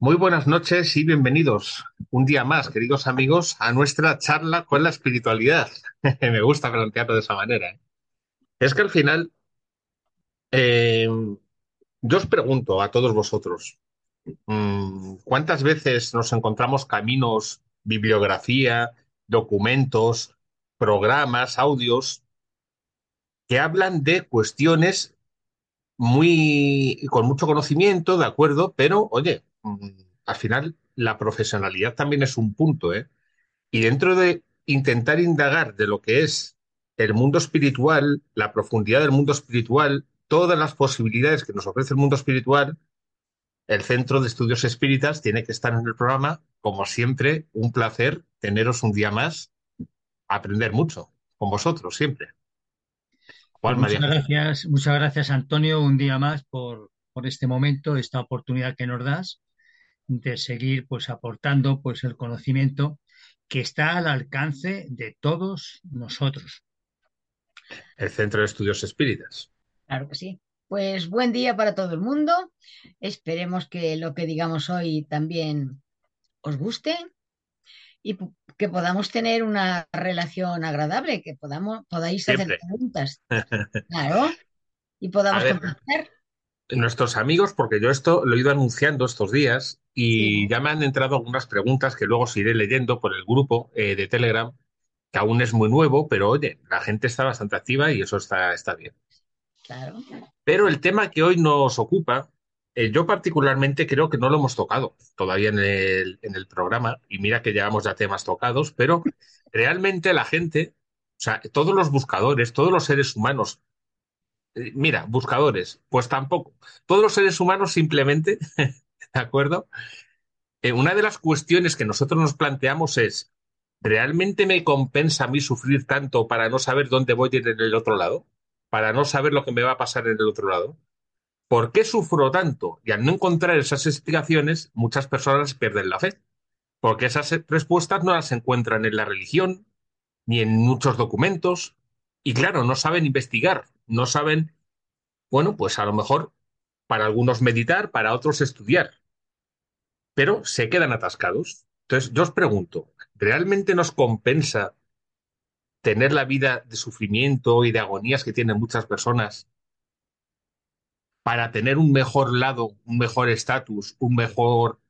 Muy buenas noches y bienvenidos un día más, queridos amigos, a nuestra charla con la espiritualidad. Me gusta plantearlo de esa manera. ¿eh? Es que al final, eh, yo os pregunto a todos vosotros, mm, ¿cuántas veces nos encontramos caminos, bibliografía, documentos, programas, audios que hablan de cuestiones muy con mucho conocimiento, de acuerdo, pero oye, al final la profesionalidad también es un punto, ¿eh? Y dentro de intentar indagar de lo que es el mundo espiritual, la profundidad del mundo espiritual, todas las posibilidades que nos ofrece el mundo espiritual, el Centro de Estudios Espíritas tiene que estar en el programa. Como siempre, un placer teneros un día más, aprender mucho con vosotros siempre. Pues muchas gracias, muchas gracias Antonio, un día más por, por este momento, esta oportunidad que nos das de seguir pues aportando pues el conocimiento que está al alcance de todos nosotros. El Centro de Estudios Espíritas. Claro que sí. Pues buen día para todo el mundo. Esperemos que lo que digamos hoy también os guste y que podamos tener una relación agradable, que podamos, podáis hacer preguntas. Claro. Y podamos contestar. Nuestros amigos, porque yo esto lo he ido anunciando estos días y ya me han entrado algunas preguntas que luego os iré leyendo por el grupo eh, de Telegram, que aún es muy nuevo, pero oye, la gente está bastante activa y eso está, está bien. Claro. Pero el tema que hoy nos ocupa eh, yo particularmente creo que no lo hemos tocado todavía en el, en el programa, y mira que llevamos ya temas tocados, pero realmente la gente, o sea, todos los buscadores, todos los seres humanos, mira, buscadores, pues tampoco, todos los seres humanos simplemente, ¿de acuerdo? Eh, una de las cuestiones que nosotros nos planteamos es, ¿realmente me compensa a mí sufrir tanto para no saber dónde voy a ir en el otro lado? ¿Para no saber lo que me va a pasar en el otro lado? ¿Por qué sufro tanto? Y al no encontrar esas explicaciones, muchas personas pierden la fe, porque esas respuestas no las encuentran en la religión, ni en muchos documentos, y claro, no saben investigar, no saben, bueno, pues a lo mejor para algunos meditar, para otros estudiar, pero se quedan atascados. Entonces, yo os pregunto, ¿realmente nos compensa tener la vida de sufrimiento y de agonías que tienen muchas personas para tener un mejor lado, un mejor estatus, un mejor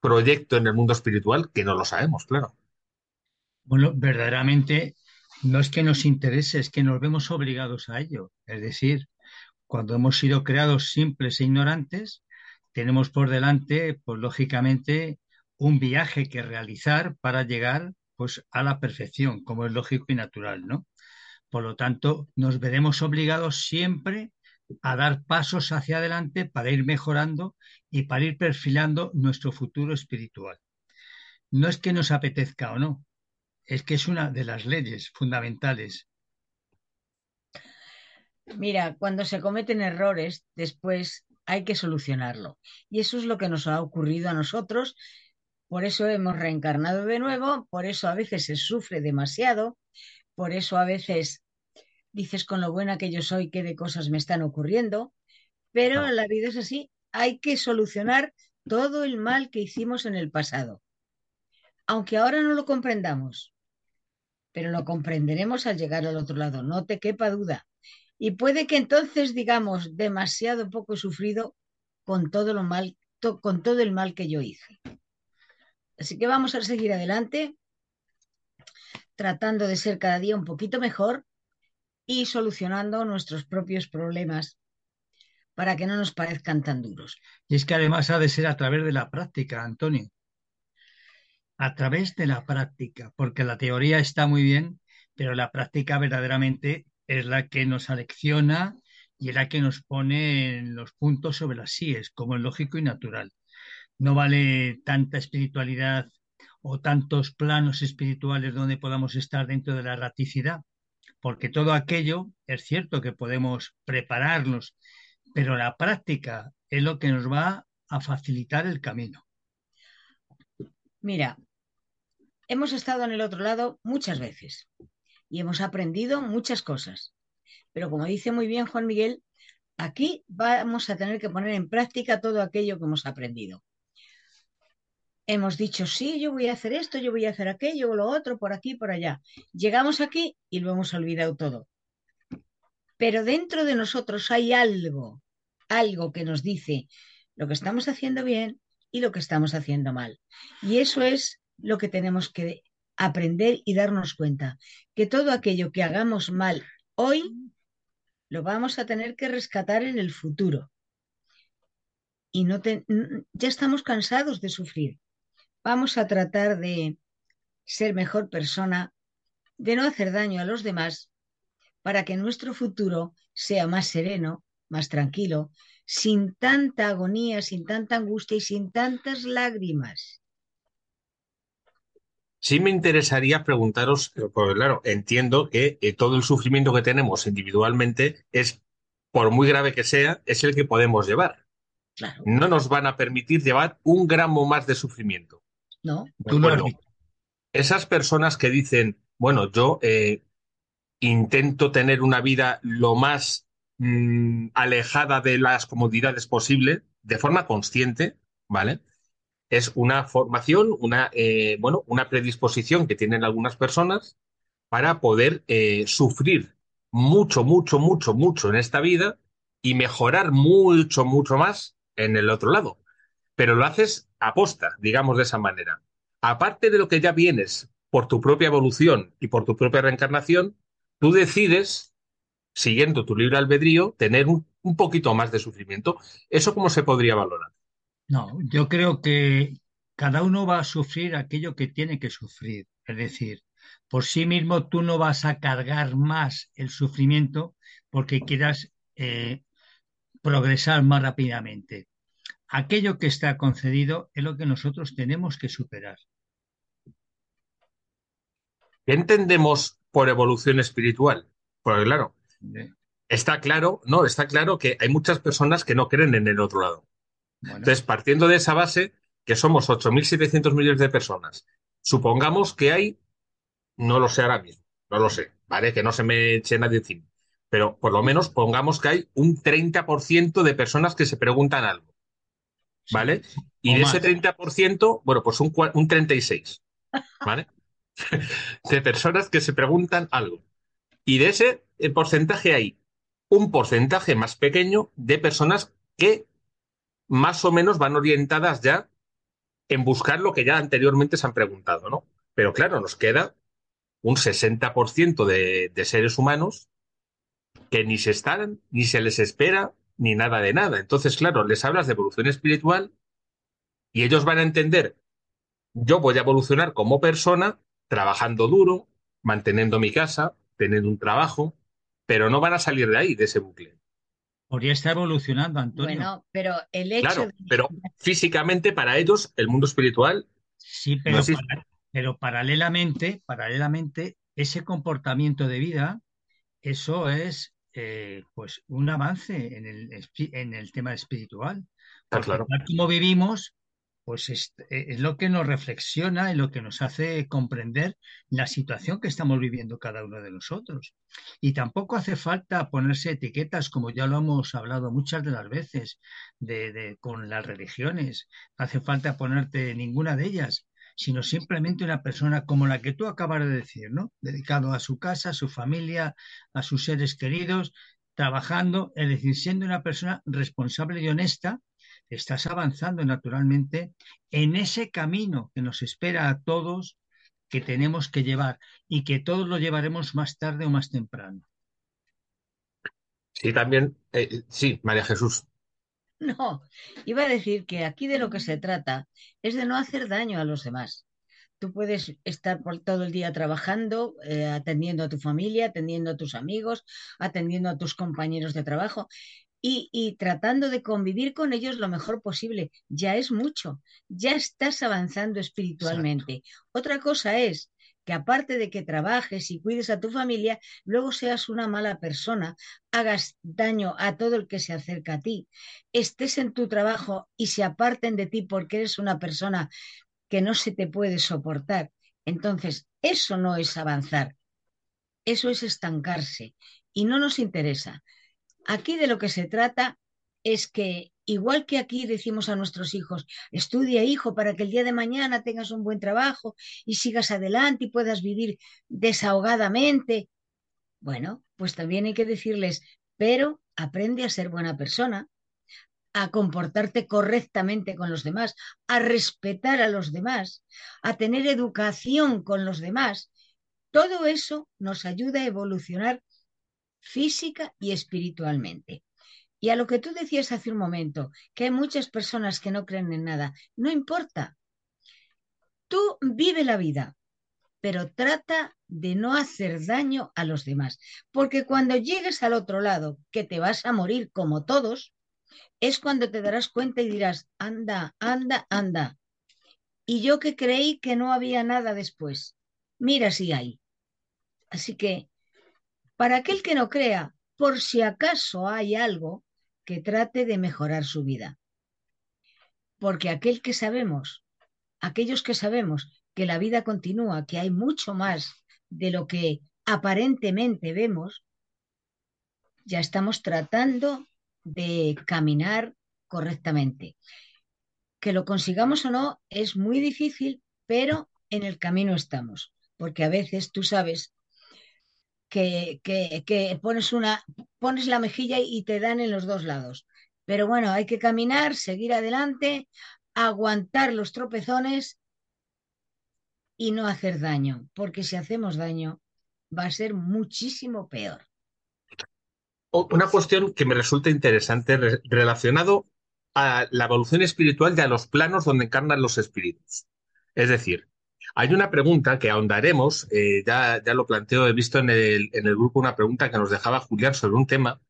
proyecto en el mundo espiritual, que no lo sabemos, claro. Bueno, verdaderamente no es que nos interese, es que nos vemos obligados a ello. Es decir, cuando hemos sido creados simples e ignorantes, tenemos por delante, pues lógicamente, un viaje que realizar para llegar pues a la perfección, como es lógico y natural, ¿no? Por lo tanto, nos veremos obligados siempre a dar pasos hacia adelante para ir mejorando y para ir perfilando nuestro futuro espiritual. No es que nos apetezca o no, es que es una de las leyes fundamentales. Mira, cuando se cometen errores, después hay que solucionarlo. Y eso es lo que nos ha ocurrido a nosotros. Por eso hemos reencarnado de nuevo, por eso a veces se sufre demasiado, por eso a veces dices con lo buena que yo soy, qué de cosas me están ocurriendo, pero la vida es así, hay que solucionar todo el mal que hicimos en el pasado. Aunque ahora no lo comprendamos, pero lo comprenderemos al llegar al otro lado, no te quepa duda. Y puede que entonces digamos demasiado poco sufrido con todo lo mal, con todo el mal que yo hice. Así que vamos a seguir adelante, tratando de ser cada día un poquito mejor y solucionando nuestros propios problemas para que no nos parezcan tan duros. Y es que además ha de ser a través de la práctica, Antonio. A través de la práctica, porque la teoría está muy bien, pero la práctica verdaderamente es la que nos alecciona y es la que nos pone en los puntos sobre las síes, como es lógico y natural. No vale tanta espiritualidad o tantos planos espirituales donde podamos estar dentro de la raticidad, porque todo aquello es cierto que podemos prepararnos, pero la práctica es lo que nos va a facilitar el camino. Mira, hemos estado en el otro lado muchas veces y hemos aprendido muchas cosas, pero como dice muy bien Juan Miguel, aquí vamos a tener que poner en práctica todo aquello que hemos aprendido. hemos dicho, sí, yo voy a hacer esto, yo voy a hacer aquello, lo otro, por aquí, por allá. Llegamos aquí y lo hemos olvidado todo. Pero dentro de nosotros hay algo, algo que nos dice lo que estamos haciendo bien y lo que estamos haciendo mal. Y eso es lo que tenemos que aprender y darnos cuenta, que todo aquello que hagamos mal hoy, lo vamos a tener que rescatar en el futuro. Y no ya estamos cansados de sufrir. Vamos a tratar de ser mejor persona, de no hacer daño a los demás, para que nuestro futuro sea más sereno, más tranquilo, sin tanta agonía, sin tanta angustia y sin tantas lágrimas. Sí me interesaría preguntaros, porque claro, entiendo que eh, todo el sufrimiento que tenemos individualmente es, por muy grave que sea, es el que podemos llevar. No nos van a permitir llevar un gramo más de sufrimiento. No, tú no Esas personas que dicen, bueno, yo eh, intento tener una vida lo más mm, alejada de las comodidades posible, de forma consciente, ¿vale? Es una formación, una, eh, bueno, una predisposición que tienen algunas personas para poder eh, sufrir mucho, mucho, mucho, mucho en esta vida y mejorar mucho, mucho más en el otro lado. Pero lo haces aposta, digamos de esa manera. Aparte de lo que ya vienes por tu propia evolución y por tu propia reencarnación, tú decides, siguiendo tu libre albedrío, tener un, un poquito más de sufrimiento. ¿Eso cómo se podría valorar? No, yo creo que cada uno va a sufrir aquello que tiene que sufrir. Es decir, por sí mismo tú no vas a cargar más el sufrimiento porque quieras eh, progresar más rápidamente. Aquello que está concedido es lo que nosotros tenemos que superar. ¿Qué entendemos por evolución espiritual? Porque claro, está claro, no, está claro que hay muchas personas que no creen en el otro lado. Entonces, partiendo de esa base, que somos 8.700 millones de personas, supongamos que hay, no lo sé ahora mismo, no lo sé, ¿vale? Que no se me eche nadie encima, pero por lo menos pongamos que hay un 30% de personas que se preguntan algo, ¿vale? y de ese 30%, bueno, pues un, un 36, ¿vale? de personas que se preguntan algo. Y de ese porcentaje hay un porcentaje más pequeño de personas que más o menos van orientadas ya en buscar lo que ya anteriormente se han preguntado, ¿no? Pero claro, nos queda un 60% de, de seres humanos que ni se están, ni se les espera, ni nada de nada. Entonces, claro, les hablas de evolución espiritual y ellos van a entender, yo voy a evolucionar como persona, trabajando duro, manteniendo mi casa, teniendo un trabajo, pero no van a salir de ahí, de ese bucle. Podría estar evolucionando, Antonio. Bueno, pero el hecho. Claro, pero físicamente para ellos el mundo espiritual. Sí, pero, pero paralelamente, paralelamente, ese comportamiento de vida, eso es eh, pues un avance en el, en el tema espiritual. Ah, claro. como vivimos, pues eh, es, lo que nos reflexiona y lo que nos hace comprender la situación que estamos viviendo cada uno de nosotros. Y tampoco hace falta ponerse etiquetas, como ya lo hemos hablado muchas de las veces, de, con las religiones. No hace falta ponerte ninguna de ellas, sino simplemente una persona como la que tú acabas de decir, ¿no? Dedicado a su casa, a su familia, a sus seres queridos, trabajando, es decir, siendo una persona responsable y honesta estás avanzando naturalmente en ese camino que nos espera a todos que tenemos que llevar y que todos lo llevaremos más tarde o más temprano. Sí, también, eh, sí, María Jesús. No, iba a decir que aquí de lo que se trata es de no hacer daño a los demás. Tú puedes estar por todo el día trabajando, eh, atendiendo a tu familia, atendiendo a tus amigos, atendiendo a tus compañeros de trabajo y, tratando de convivir con ellos lo mejor posible. Ya es mucho, ya estás avanzando espiritualmente. Otra cosa es que aparte de que trabajes y cuides a tu familia, luego seas una mala persona, hagas daño a todo el que se acerca a ti, estés en tu trabajo y se aparten de ti porque eres una persona que no se te puede soportar. Entonces, eso no es avanzar, eso es estancarse y no nos interesa. Aquí de lo que se trata es que Igual que aquí decimos a nuestros hijos, estudia hijo para que el día de mañana tengas un buen trabajo y sigas adelante y puedas vivir desahogadamente. Bueno, pues también hay que decirles, pero aprende a ser buena persona, a comportarte correctamente con los demás, a respetar a los demás, a tener educación con los demás. Todo eso nos ayuda a evolucionar física y espiritualmente. Y a lo que tú decías hace un momento, que hay muchas personas que no creen en nada, no importa. Tú vive la vida, pero trata de no hacer daño a los demás, porque cuando llegues al otro lado, que te vas a morir como todos, es cuando te darás cuenta y dirás, anda, anda, anda. Y yo que creí que no había nada después. Mira si hay. Así que, para aquel que no crea, por si acaso hay algo, que trate de mejorar su vida. Porque aquel que sabemos, aquellos que sabemos que la vida continúa, que hay mucho más de lo que aparentemente vemos, ya estamos tratando de caminar correctamente. Que lo consigamos o no es muy difícil, pero en el camino estamos, porque a veces tú sabes que, pones, una, pones la mejilla y te dan en los dos lados. Pero bueno, hay que caminar, seguir adelante, aguantar los tropezones y no hacer daño, porque si hacemos daño va a ser muchísimo peor una cuestión que me resulta interesante relacionado a la evolución espiritual y a los planos donde encarnan los espíritus. Es decir, hay una pregunta que ahondaremos, eh, ya, ya lo planteo, he visto en el, en el grupo una pregunta que nos dejaba Julián sobre un tema,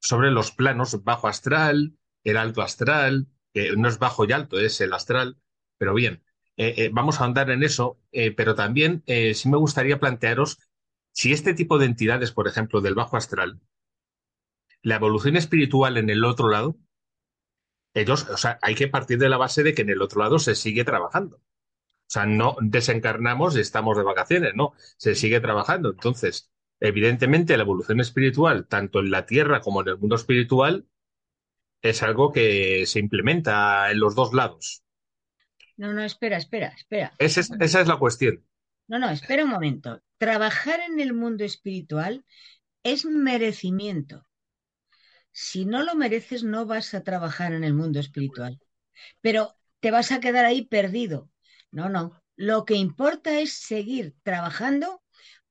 sobre los planos bajo astral, el alto astral, que no es bajo y alto, es el astral, pero bien, eh, eh, vamos a ahondar en eso, pero también sí me gustaría plantearos si este tipo de entidades, por ejemplo, del bajo astral, la evolución espiritual en el otro lado, ellos, o sea, hay que partir de la base de que en el otro lado se sigue trabajando. O sea, no desencarnamos y estamos de vacaciones, no, se sigue trabajando. Entonces, evidentemente, la evolución espiritual, tanto en la Tierra como en el mundo espiritual, es algo que se implementa en los dos lados. No, no, espera, espera, espera. esa es la cuestión. No, no, espera un momento. Trabajar en el mundo espiritual es merecimiento si no lo mereces, no vas a trabajar en el mundo espiritual, pero te vas a quedar ahí perdido. No, no. Lo que importa es seguir trabajando,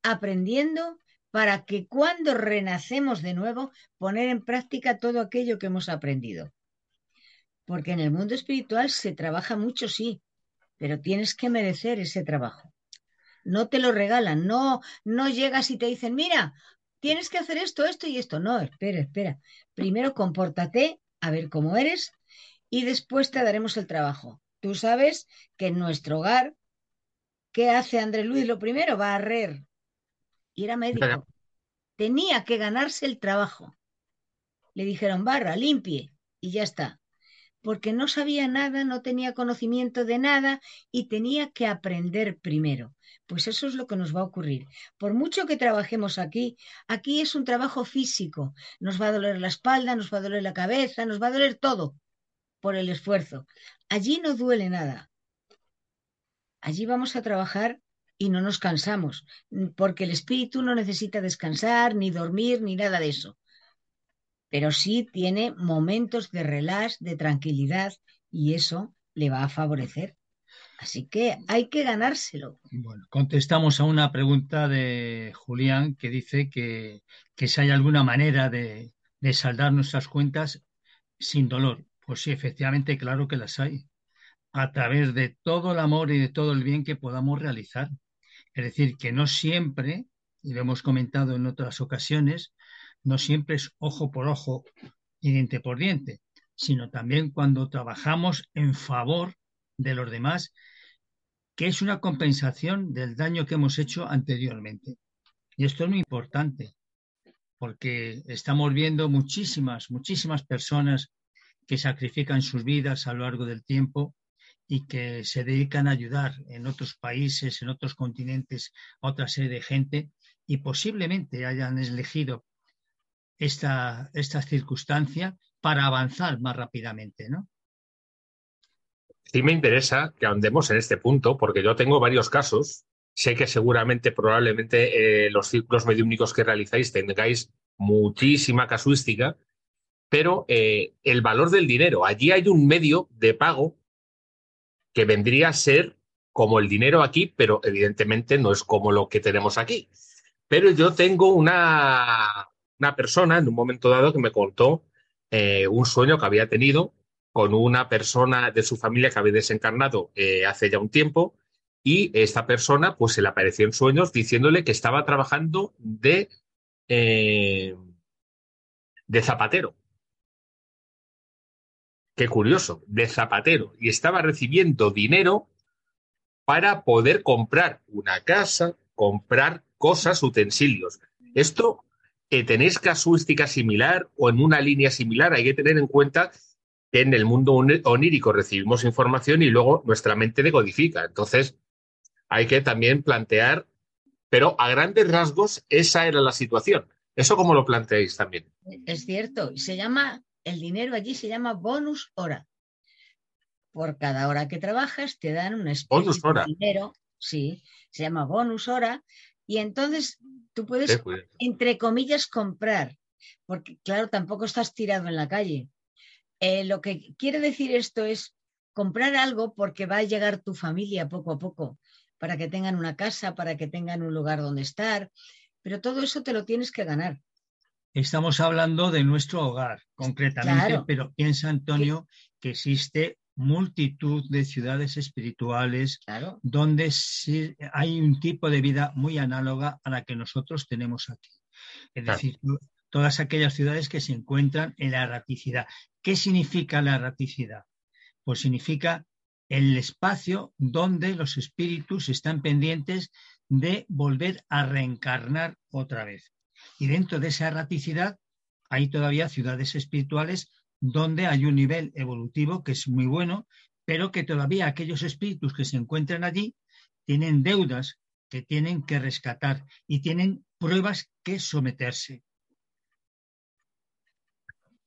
aprendiendo, para que cuando renacemos de nuevo, poner en práctica todo aquello que hemos aprendido. Porque en el mundo espiritual se trabaja mucho, sí, pero tienes que merecer ese trabajo. No te lo regalan, no, no llegas y te dicen, mira, tienes que hacer esto, esto y esto. No, espera, espera. Primero compórtate, a ver cómo eres, y después te daremos el trabajo. Tú sabes que en nuestro hogar, ¿qué hace André Luis? Lo primero, va a barrer. Y era médico. Tenía que ganarse el trabajo. Le dijeron, barra, limpie, y ya está porque no sabía nada, no tenía conocimiento de nada y tenía que aprender primero. Pues eso es lo que nos va a ocurrir. Por mucho que trabajemos aquí, aquí es un trabajo físico. Nos va a doler la espalda, nos va a doler la cabeza, nos va a doler todo por el esfuerzo. Allí no duele nada. Allí vamos a trabajar y no nos cansamos, porque el espíritu no necesita descansar, ni dormir, ni nada de eso pero sí tiene momentos de relax, de tranquilidad, y eso le va a favorecer. Así que hay que ganárselo. Bueno, contestamos a una pregunta de Julián que dice que, si hay alguna manera de, de, saldar nuestras cuentas sin dolor. Pues sí, efectivamente, claro que las hay. A través de todo el amor y de todo el bien que podamos realizar. Es decir, que no siempre, y lo hemos comentado en otras ocasiones, no siempre es ojo por ojo y diente por diente, sino también cuando trabajamos en favor de los demás, que es una compensación del daño que hemos hecho anteriormente. Y esto es muy importante, porque estamos viendo muchísimas, muchísimas personas que sacrifican sus vidas a lo largo del tiempo y que se dedican a ayudar en otros países, en otros continentes, a otra serie de gente, y posiblemente hayan elegido esta, circunstancia para avanzar más rápidamente, ¿no? Sí me interesa que andemos en este punto, porque yo tengo varios casos. Sé que seguramente, probablemente, eh, los ciclos mediúnicos que realizáis tengáis muchísima casuística, pero eh, el valor del dinero. Allí hay un medio de pago que vendría a ser como el dinero aquí, pero evidentemente no es como lo que tenemos aquí. Pero yo tengo una, una persona en un momento dado que me contó eh, un sueño que había tenido con una persona de su familia que había desencarnado eh, hace ya un tiempo y esta persona pues se le apareció en sueños diciéndole que estaba trabajando de, de zapatero. Qué curioso, de zapatero. Y estaba recibiendo dinero para poder comprar una casa, comprar cosas, utensilios. Esto eh, tenéis casuística similar o en una línea similar. Hay que tener en cuenta que en el mundo onírico recibimos información y luego nuestra mente decodifica. Entonces, hay que también plantear, pero a grandes rasgos, esa era la situación. ¿Eso cómo lo planteáis también? Es cierto, se llama, el dinero allí se llama bonus hora. Por cada hora que trabajas te dan especie bonus hora. de dinero, sí, se llama bonus hora, y entonces tú puedes, entre comillas, comprar, porque claro, tampoco estás tirado en la calle. Eh, lo que quiere decir esto es comprar algo porque va a llegar tu familia poco a poco, para que tengan una casa, para que tengan un lugar donde estar, pero todo eso te lo tienes que ganar. Estamos hablando de nuestro hogar, concretamente, pero piensa, Antonio, que existe multitud de ciudades espirituales donde hay un tipo de vida muy análoga a la que nosotros tenemos aquí. Es decir, todas aquellas ciudades que se encuentran en la erraticidad. ¿Qué significa la erraticidad? Pues significa el espacio donde los espíritus están pendientes de volver a reencarnar otra vez. Y dentro de esa erraticidad hay todavía ciudades espirituales donde hay un nivel evolutivo que es muy bueno, pero que todavía aquellos espíritus que se encuentran allí tienen deudas que tienen que rescatar y tienen pruebas que someterse.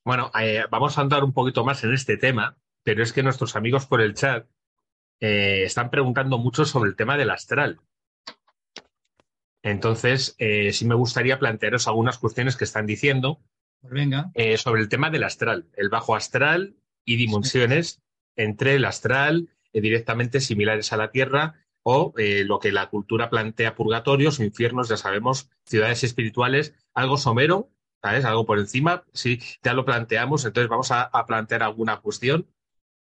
Bueno, eh, vamos a andar un poquito más en este tema, pero es que nuestros amigos por el chat eh, están preguntando mucho sobre el tema del astral. Entonces, eh, sí me gustaría plantearos algunas cuestiones que están diciendo pues venga. Eh, sobre el tema del astral, el bajo astral y dimensiones entre el astral eh, directamente similares a la Tierra o eh, lo que la cultura plantea purgatorios, infiernos, ya sabemos, ciudades espirituales, algo somero, ¿sabes? Algo por encima, sí, ya lo planteamos, entonces vamos a, a plantear alguna cuestión,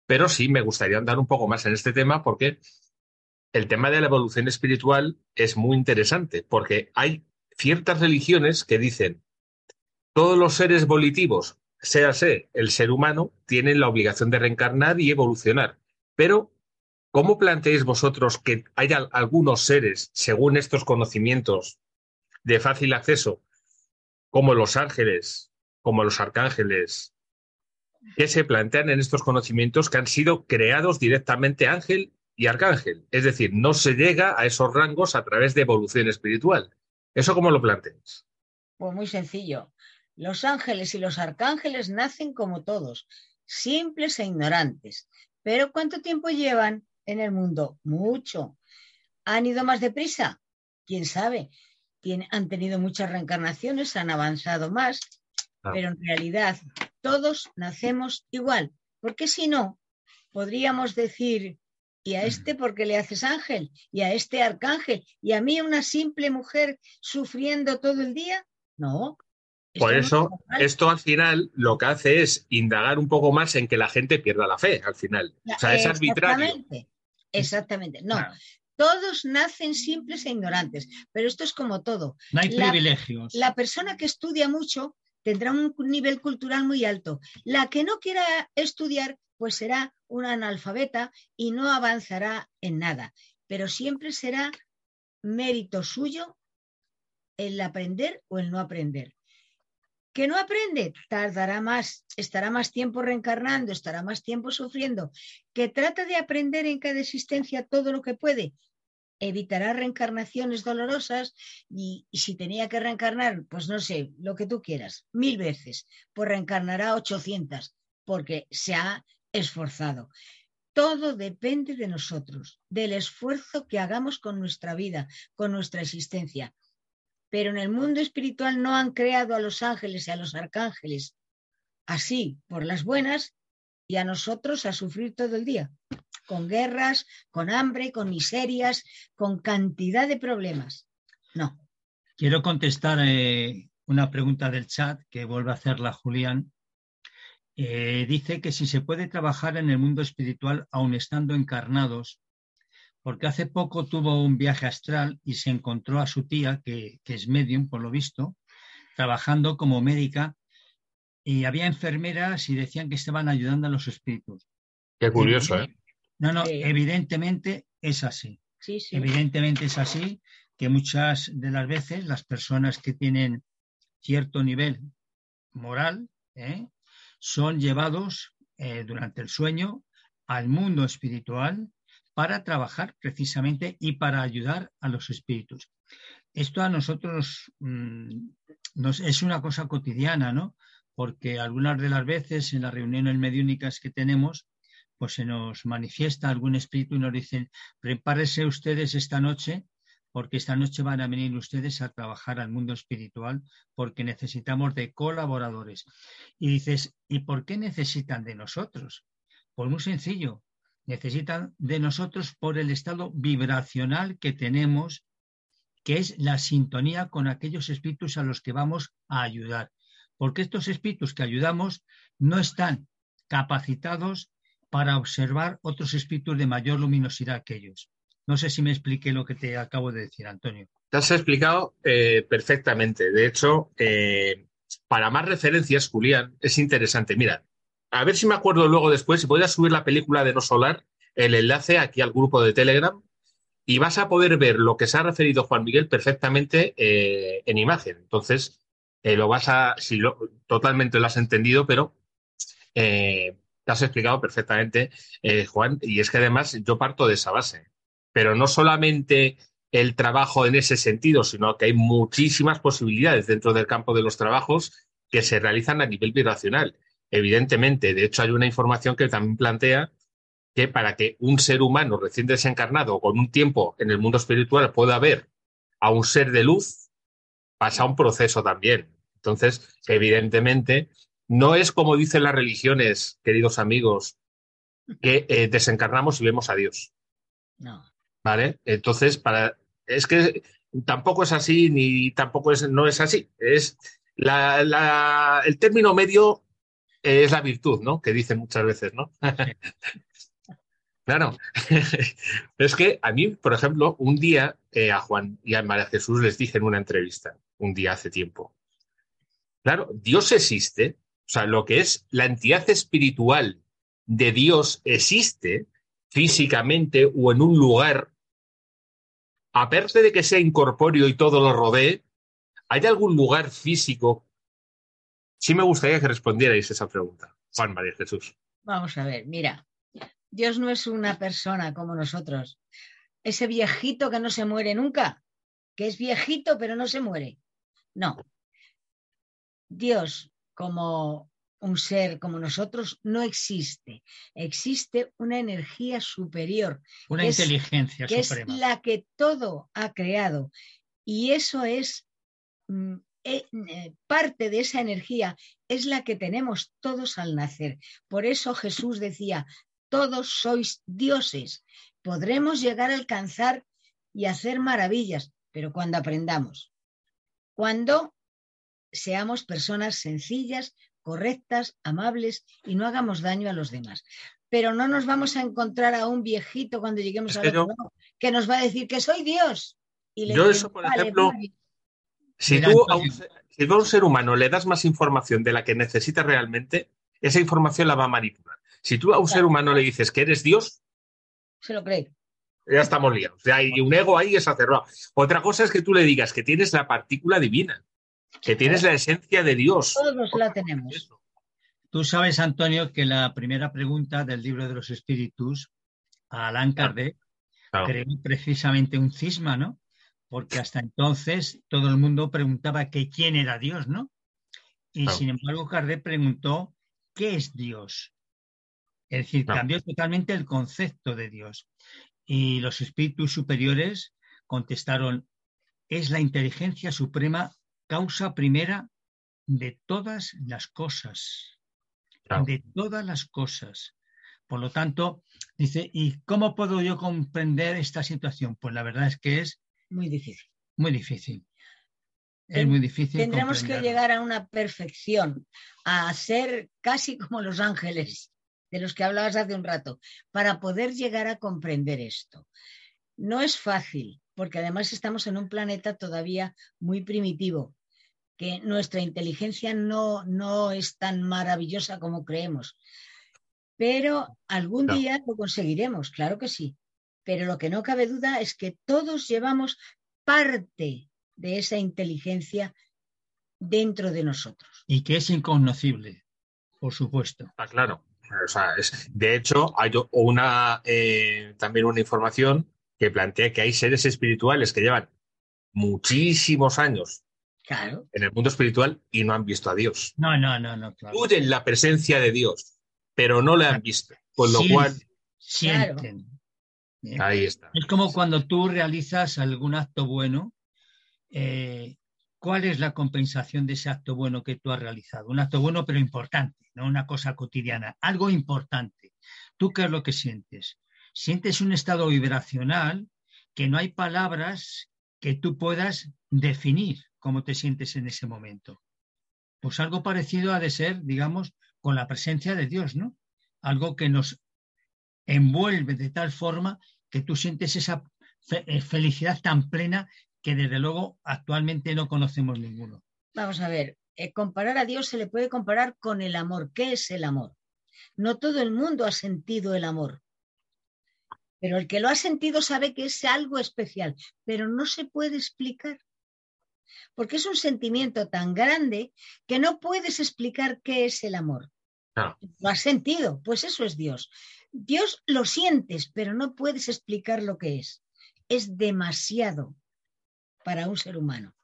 pero sí me gustaría andar un poco más en este tema porque el tema de la evolución espiritual es muy interesante, porque hay ciertas religiones que dicen todos los seres volitivos, séase el ser humano, tienen la obligación de reencarnar y evolucionar. Pero, ¿cómo planteáis vosotros que haya algunos seres, según estos conocimientos de fácil acceso, como los ángeles, como los arcángeles, que se plantean en estos conocimientos que han sido creados directamente ángel y arcángel? Es decir, no se llega a esos rangos a través de evolución espiritual. ¿Eso cómo lo planteáis? Pues muy sencillo. Los ángeles y los arcángeles nacen como todos, simples e ignorantes. Pero ¿cuánto tiempo llevan en el mundo? Mucho. ¿Han ido más deprisa? ¿Quién sabe? han tenido muchas reencarnaciones, han avanzado más, ah. pero en realidad todos nacemos igual. Porque si no, podríamos decir, ¿y a este por qué le haces ángel? ¿Y a este arcángel? ¿Y a mí una simple mujer sufriendo todo el día? No, por eso, esto al final lo que hace es indagar un poco más en que la gente pierda la fe, al final. O sea, es arbitrario. Exactamente. Exactamente. No, todos nacen simples e ignorantes, pero esto es como todo. No hay privilegios. La persona que estudia mucho tendrá un nivel cultural muy alto. La que no quiera estudiar, pues será una analfabeta y no avanzará en nada. Pero siempre será mérito suyo el aprender o el no aprender. ¿Que no aprende? Tardará más, estará más tiempo reencarnando, estará más tiempo sufriendo. ¿Que trata de aprender en cada existencia todo lo que puede? evitará reencarnaciones dolorosas y, y, si tenía que reencarnar, pues no sé, lo que tú quieras, mil veces, pues reencarnará 800 porque se ha esforzado. Todo depende de nosotros, del esfuerzo que hagamos con nuestra vida, con nuestra existencia. Pero en el mundo espiritual no han creado a los ángeles y a los arcángeles así, por las buenas, y a nosotros a sufrir todo el día, con guerras, con hambre, con miserias, con cantidad de problemas. No. Quiero contestar eh, una pregunta del chat que vuelve a hacerla Julián. Eh, dice que si se puede trabajar en el mundo espiritual aun estando encarnados, porque hace poco tuvo un viaje astral y se encontró a su tía, que, que es medium por lo visto, trabajando como médica y había enfermeras y decían que estaban ayudando a los espíritus. Qué curioso, ¿eh? No, no, evidentemente es así. Sí, sí. Evidentemente es así que muchas de las veces las personas que tienen cierto nivel moral ¿eh? Son llevados eh, durante el sueño al mundo espiritual para trabajar precisamente y para ayudar a los espíritus. Esto a nosotros nos, es una cosa cotidiana, ¿no? porque algunas de las veces en las reuniones mediúnicas que tenemos, pues se nos manifiesta algún espíritu y nos dicen, prepárense ustedes esta noche, porque esta noche van a venir ustedes a trabajar al mundo espiritual, porque necesitamos de colaboradores. Y dices, ¿y por qué necesitan de nosotros? Pues muy sencillo, necesitan de nosotros por el estado vibracional que tenemos, que es la sintonía con aquellos espíritus a los que vamos a ayudar porque estos espíritus que ayudamos no están capacitados para observar otros espíritus de mayor luminosidad que ellos. No sé si me expliqué lo que te acabo de decir, Antonio. Te has explicado eh, perfectamente. De hecho, eh, para más referencias, Julián, es interesante. Mira, a ver si me acuerdo luego después, si podías subir la película de No Solar, el enlace aquí al grupo de Telegram, y vas a poder ver lo que se ha referido Juan Miguel perfectamente eh, en imagen. Entonces, lo vas a, si lo, totalmente lo has entendido, pero te has explicado perfectamente, Juan, y es que además yo parto de esa base. Pero no solamente el trabajo en ese sentido, sino que hay muchísimas posibilidades dentro del campo de los trabajos que se realizan a nivel vibracional. Evidentemente, de hecho, hay una información que también plantea que para que un ser humano recién desencarnado con un tiempo en el mundo espiritual pueda ver a un ser de luz, pasa un proceso también. Entonces, evidentemente, no es como dicen las religiones, queridos amigos, que eh, desencarnamos y vemos a Dios. No. ¿Vale? Entonces, para, es que tampoco es así, ni tampoco es, no es así. Es la, la, el término medio es la virtud, ¿no? Que dicen muchas veces, ¿no? claro. es que a mí, por ejemplo, un día eh, a Juan y a María Jesús les dije en una entrevista, un día hace tiempo, Claro, Dios existe, o sea, lo que es la entidad espiritual de Dios existe físicamente o en un lugar, aparte de que sea incorpóreo y todo lo rodee, ¿hay algún lugar físico? Sí me gustaría que respondierais esa pregunta, Juan María Jesús. Vamos a ver, mira, Dios no es una persona como nosotros. Ese viejito que no se muere nunca, que es viejito pero no se muere. No, Dios como un ser como nosotros no existe. Existe una energía superior. Una inteligencia es, que suprema. es la que todo ha creado. Y eso es mm, eh, eh, parte de esa energía, es la que tenemos todos al nacer. Por eso Jesús decía, todos sois dioses. Podremos llegar a alcanzar y hacer maravillas, pero cuando aprendamos. Cuando seamos personas sencillas, correctas, amables y no hagamos daño a los demás. Pero no nos vamos a encontrar a un viejito cuando lleguemos Es al que otro yo- lado que nos va a decir que soy Dios. Y le Yo eso, por "Vale, ejemplo, vale". Si Mira, tú, a un, ser- si tú a un ser humano le das más información de la que necesita realmente, esa información la va a manipular. Si tú a un ser humano le dices que eres Dios, se lo cree. ya estamos liados. Ya hay un ego ahí exacerbado. Otra cosa es que tú le digas que tienes la partícula divina, que tienes la esencia de Dios. Todos la tenemos. Tú sabes, Antonio, que la primera pregunta del libro de los espíritus a Allan Kardec creó precisamente un cisma, ¿no? Porque hasta entonces todo el mundo preguntaba que quién era Dios, ¿no? Y sin embargo, Kardec preguntó, ¿qué es Dios? Es decir, cambió totalmente el concepto de Dios. Y los espíritus superiores contestaron, es la inteligencia suprema causa primera de todas las cosas. De todas las cosas. Por lo tanto, dice, ¿y cómo puedo yo comprender esta situación? Pues la verdad es que es muy difícil. Muy difícil. Es muy difícil. Tendremos que llegar a una perfección, a ser casi como los ángeles de los que hablabas hace un rato, para poder llegar a comprender esto. No es fácil, porque además estamos en un planeta todavía muy primitivo, que nuestra inteligencia no, no es tan maravillosa como creemos. Pero algún día lo conseguiremos, claro que sí. Pero lo que no cabe duda es que todos llevamos parte de esa inteligencia dentro de nosotros. Y que es inconocible, por supuesto. Ah, claro. de hecho, hay una, eh, también una información que plantea que hay seres espirituales que llevan muchísimos años en el mundo espiritual y no han visto a Dios. No, no, no, no. Claro. la presencia de Dios, pero no le han visto. Con lo cual. Sienten. Ahí está. Es como cuando tú realizas algún acto bueno. Eh, ¿Cuál es la compensación de ese acto bueno que tú has realizado? Un acto bueno pero importante, no una cosa cotidiana, algo importante. ¿Tú qué es lo que sientes? Sientes un estado vibracional que no hay palabras que tú puedas definir cómo te sientes en ese momento. Pues algo parecido ha de ser, digamos, con la presencia de Dios, ¿no? Algo que nos envuelve de tal forma que tú sientes esa eh, felicidad tan plena que desde luego actualmente no conocemos ninguno. Vamos a ver, eh, comparar a Dios se le puede comparar con el amor. ¿Qué es el amor? No todo el mundo ha sentido el amor, pero el que lo ha sentido sabe que es algo especial, pero no se puede explicar porque es un sentimiento tan grande que no puedes explicar qué es el amor. Lo has sentido, pues eso es Dios. Dios lo sientes, pero no puedes explicar lo que es. Es demasiado para un ser humano.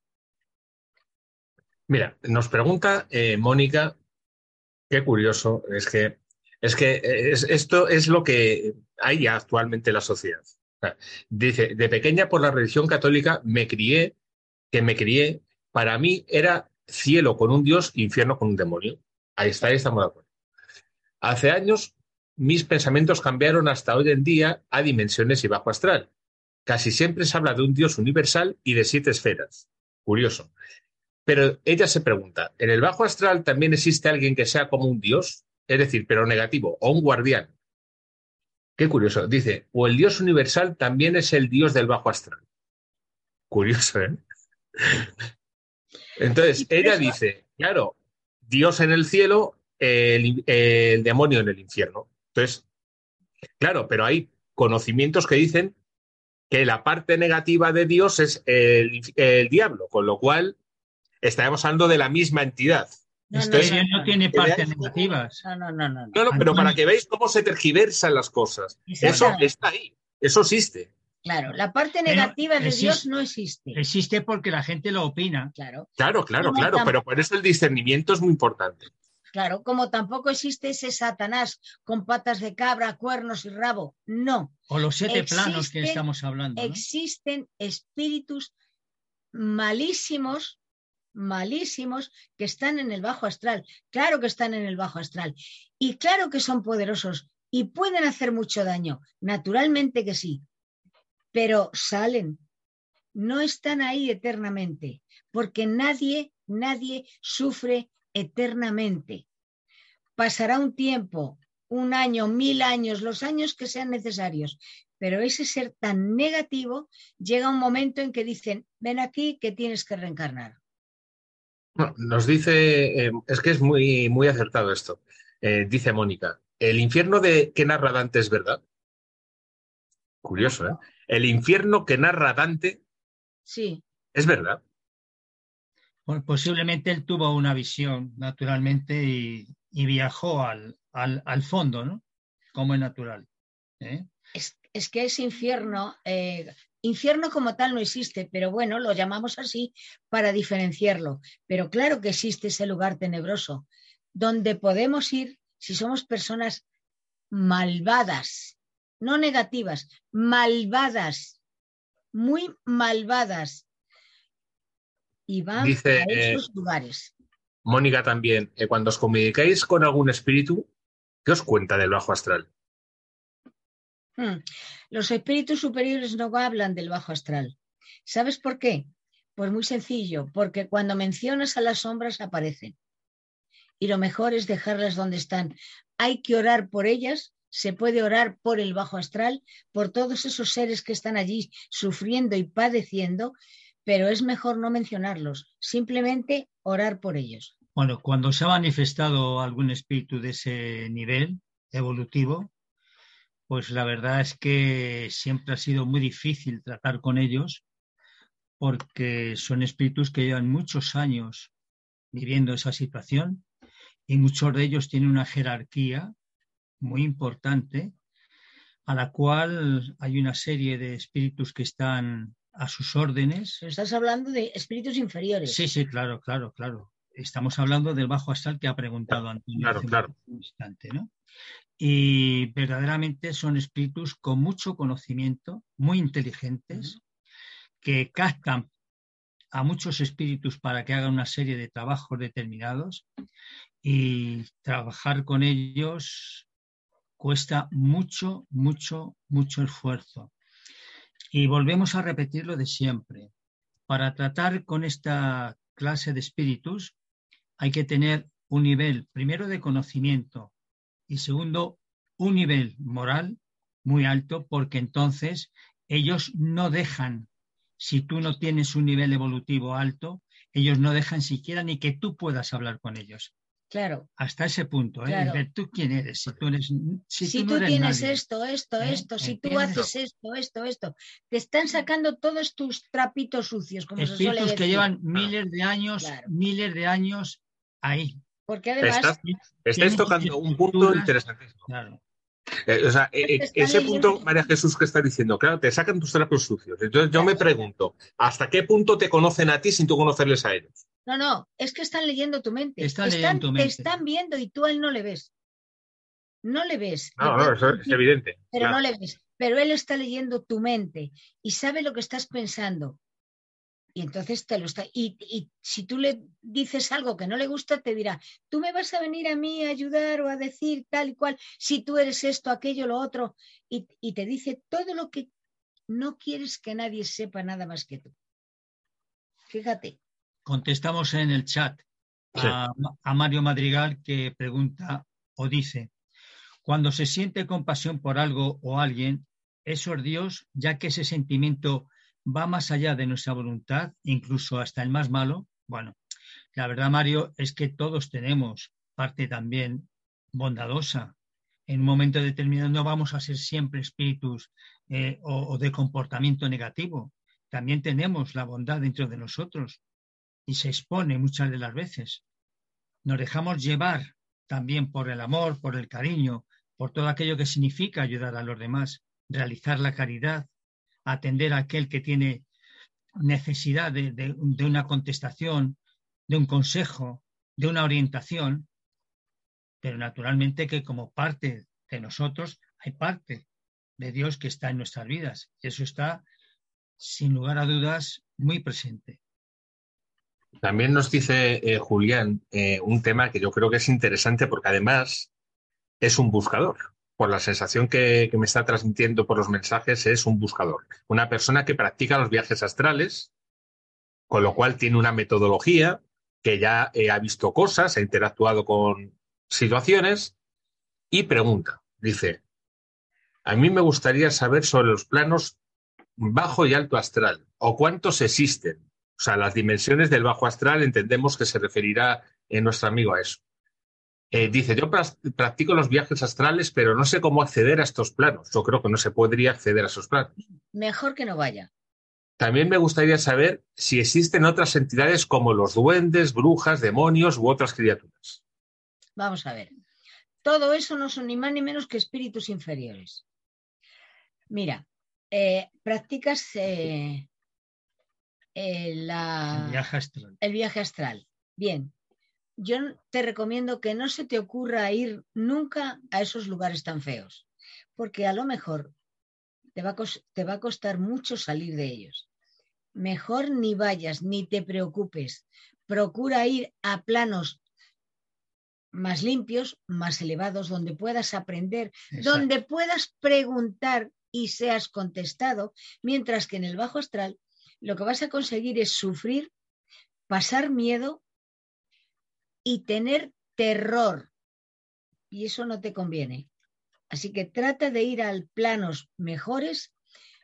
Mira, nos pregunta eh, Mónica, qué curioso, es que, es que esto es lo que hay actualmente en la sociedad. Dice, de pequeña por la religión católica me crié que me crié, para mí era cielo con un dios, infierno con un demonio. Ahí está, ahí estamos de acuerdo. Hace años mis pensamientos cambiaron hasta hoy en día a dimensiones y bajo astral. Casi siempre se habla de un dios universal y de siete esferas. Curioso. Pero ella se pregunta, ¿en el bajo astral también existe alguien que sea como un dios? Es decir, pero negativo, o un guardián. Qué curioso. Dice, o el dios universal también es el dios del bajo astral. Curioso, ¿eh? Entonces, ella dice, claro, Dios en el cielo, el, demonio en el infierno. Entonces, claro, pero hay conocimientos que dicen que la parte negativa de Dios es el, diablo, con lo cual estaremos hablando de la misma entidad. No, no, tiene partes negativas. No, no, no, no. No, pero para que veáis cómo se tergiversan las cosas. Eso está ahí, eso existe. Claro, la parte negativa de Dios no existe. Existe porque la gente lo opina. Claro, claro, claro, claro pero por eso el discernimiento es muy importante. Claro, como tampoco existe ese Satanás con patas de cabra, cuernos y rabo. No. O los siete planos que estamos hablando. Existen espíritus malísimos, malísimos, que están en el bajo astral. Claro que están en el bajo astral. Y claro que son poderosos y pueden hacer mucho daño. Naturalmente que sí pero salen, no están ahí eternamente, porque nadie, nadie sufre eternamente. Pasará un tiempo, un año, mil años, los años que sean necesarios, pero ese ser tan negativo llega un momento en que dicen, ven aquí que tienes que reencarnar. Nos dice, eh, es que es muy, muy acertado esto, eh, dice Mónica, ¿el infierno de que narra Dante es verdad? Curioso, ¿eh? El infierno que narra Dante. Sí. Es verdad. posiblemente él tuvo una visión, naturalmente, y, viajó al, al, fondo, ¿no? Como es natural. ¿eh? es que ese infierno, eh, infierno como tal no existe, pero bueno, lo llamamos así para diferenciarlo. Pero claro que existe ese lugar tenebroso donde podemos ir si somos personas malvadas, no negativas, malvadas, muy malvadas. Y van Dice, a eh, esos lugares. Mónica también, eh, cuando os comunicáis con algún espíritu, ¿qué os cuenta del bajo astral? Hmm. Los espíritus superiores no hablan del bajo astral. ¿Sabes por qué? Pues muy sencillo, porque cuando mencionas a las sombras aparecen. Y lo mejor es dejarlas donde están. Hay que orar por ellas, se puede orar por el bajo astral, por todos esos seres que están allí sufriendo y padeciendo, pero es mejor no mencionarlos, simplemente orar por ellos. Bueno, cuando se ha manifestado algún espíritu de ese nivel evolutivo, pues la verdad es que siempre ha sido muy difícil tratar con ellos porque son espíritus que llevan muchos años viviendo esa situación y muchos de ellos tienen una jerarquía muy importante a la cual hay una serie de espíritus que están a sus órdenes. Pero estás hablando de espíritus inferiores. Sí, sí, claro, claro, claro. Estamos hablando del bajo astral que ha preguntado Antonio Claro, hace claro. un instante, ¿no? Y verdaderamente son espíritus con mucho conocimiento, muy inteligentes, que captan a muchos espíritus para que hagan una serie de trabajos determinados y trabajar con ellos cuesta mucho, mucho, mucho esfuerzo. Y volvemos a repetir lo de siempre. Para tratar con esta clase de espíritus hay que tener un nivel, primero, de conocimiento y segundo, un nivel moral muy alto, porque entonces ellos no dejan, si tú no tienes un nivel evolutivo alto, ellos no dejan siquiera ni que tú puedas hablar con ellos. Claro. Hasta ese punto, ¿eh? Claro. Ver tú quién eres, si tú eres, si Si, tú, no tú eres tienes nadie. esto, esto, ¿Eh? esto, si tú haces esto, esto, esto, te están sacando todos tus trapitos sucios, como se suele espíritus decir. que llevan miles de años, Claro. miles de años ahí. Porque además, Estás- Estáis tocando un punto interesantísimo. Claro. Eh, o sea, eh, eh, ese punto, María Jesús, que está diciendo, claro, te sacan tus trapos sucios. Entonces yo me pregunto, ¿hasta qué punto te conocen a ti sin tú conocerles a ellos? no, no, es que están leyendo tu mente. Están Están- leyendo tu mente. Te están viendo y tú a él no le ves. No le ves. No, no, eso es evidente. pero claro. no le ves. Pero él está leyendo tu mente y sabe lo que estás pensando. Y entonces te lo está. Y, y si tú le dices algo que no le gusta, te dirá, tú me vas a venir a mí a ayudar o a decir tal y cual, si tú eres esto, aquello, lo otro. Y, y te dice todo lo que no quieres que nadie sepa nada más que tú. Fíjate. Contestamos en el chat Sí. a, a Mario Madrigal que pregunta o dice, cuando se siente compasión por algo o alguien, eso es Dios, ya que ese sentimiento va más allá de nuestra voluntad, incluso hasta el más malo. Bueno, la verdad, Mario, es que todos tenemos parte también bondadosa. En un momento determinado no vamos a ser siempre espíritus eh, o, o de comportamiento negativo. También tenemos la bondad dentro de nosotros y se expone muchas de las veces. Nos dejamos llevar también por el amor, por el cariño, por todo aquello que significa ayudar a los demás, realizar la caridad, atender a aquel que tiene necesidad de, de- una contestación, de un consejo, de una orientación, pero naturalmente que como parte de nosotros hay parte de Dios que está en nuestras vidas. Y eso está, sin lugar a dudas, muy presente. También nos dice eh, Julián eh, un tema que yo creo que es interesante porque además es un buscador. Por la sensación que, me está transmitiendo por los mensajes, es un buscador. Una persona que practica los viajes astrales, con lo cual tiene una metodología que ya ha visto cosas, ha interactuado con situaciones y pregunta. Dice, a mí me gustaría saber sobre los planos bajo y alto astral o cuántos existen. O sea, las dimensiones del bajo astral entendemos que se referirá en nuestro amigo a eso. Eh, dice, yo practico los viajes astrales, pero no sé cómo acceder a estos planos. Yo creo que no se podría acceder a esos planos. Mejor que no vaya. También me gustaría saber si existen otras entidades como los duendes, brujas, demonios u otras criaturas. Vamos a ver. Todo eso no son ni más ni menos que espíritus inferiores. Mira, eh, practicas eh, eh, la- El viaje astral. el viaje astral. Bien, yo te recomiendo que no se te ocurra ir nunca a esos lugares tan feos, porque a lo mejor te va a, te va a costar mucho salir de ellos. Mejor ni vayas, ni te preocupes. Procura ir a planos más limpios, más elevados, donde puedas aprender, Exacto. donde puedas preguntar y seas contestado, mientras que en el bajo astral lo que vas a conseguir es sufrir, pasar miedo y tener terror. Y eso no te conviene. Así que trata de ir a planos mejores,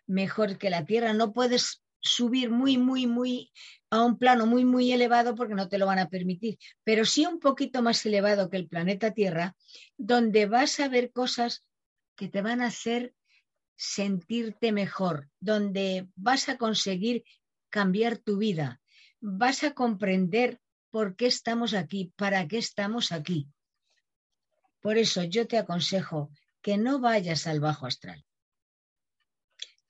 mejor que la Tierra. No puedes subir muy, muy, muy a un plano muy, muy elevado porque no te lo van a permitir, pero sí un poquito más elevado que el planeta Tierra, donde vas a ver cosas que te van a hacer sentirte mejor, donde vas a conseguir cambiar tu vida, vas a comprender por qué estamos aquí, para qué estamos aquí. Por eso yo te aconsejo que no vayas al bajo astral.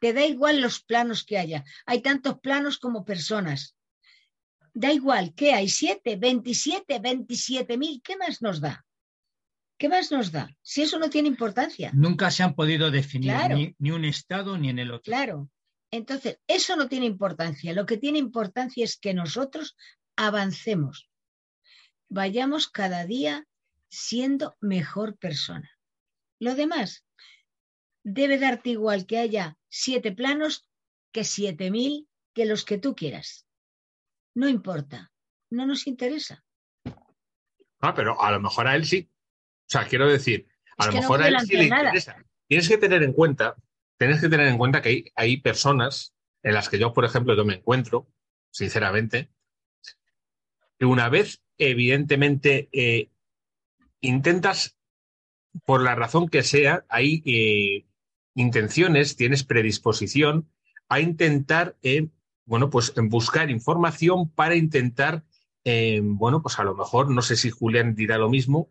Te da igual los planos que haya. Hay tantos planos como personas. Da igual, ¿qué hay? ¿Siete? ¿Veintisiete? ¿Veintisiete mil? ¿Qué más nos da? ¿Qué más nos da? Si eso no tiene importancia. Nunca se han podido definir Claro. ni, ni un estado ni en el otro. Claro. Entonces, eso no tiene importancia. Lo que tiene importancia es que nosotros avancemos. Vayamos cada día siendo mejor persona. Lo demás debe darte igual que haya siete planos que siete mil que los que tú quieras. No importa. No nos interesa. Ah, pero a lo mejor a él sí. O sea, quiero decir, a Es lo no mejor a él sí le nada. interesa. Tienes que tener en cuenta, tienes que tener en cuenta que hay, hay personas en las que yo, por ejemplo, yo me encuentro, sinceramente, que una vez, evidentemente, eh, intentas, por la razón que sea, hay eh, intenciones, tienes predisposición a intentar, eh, bueno, pues buscar información para intentar, eh, bueno, pues a lo mejor, no sé si Julián dirá lo mismo,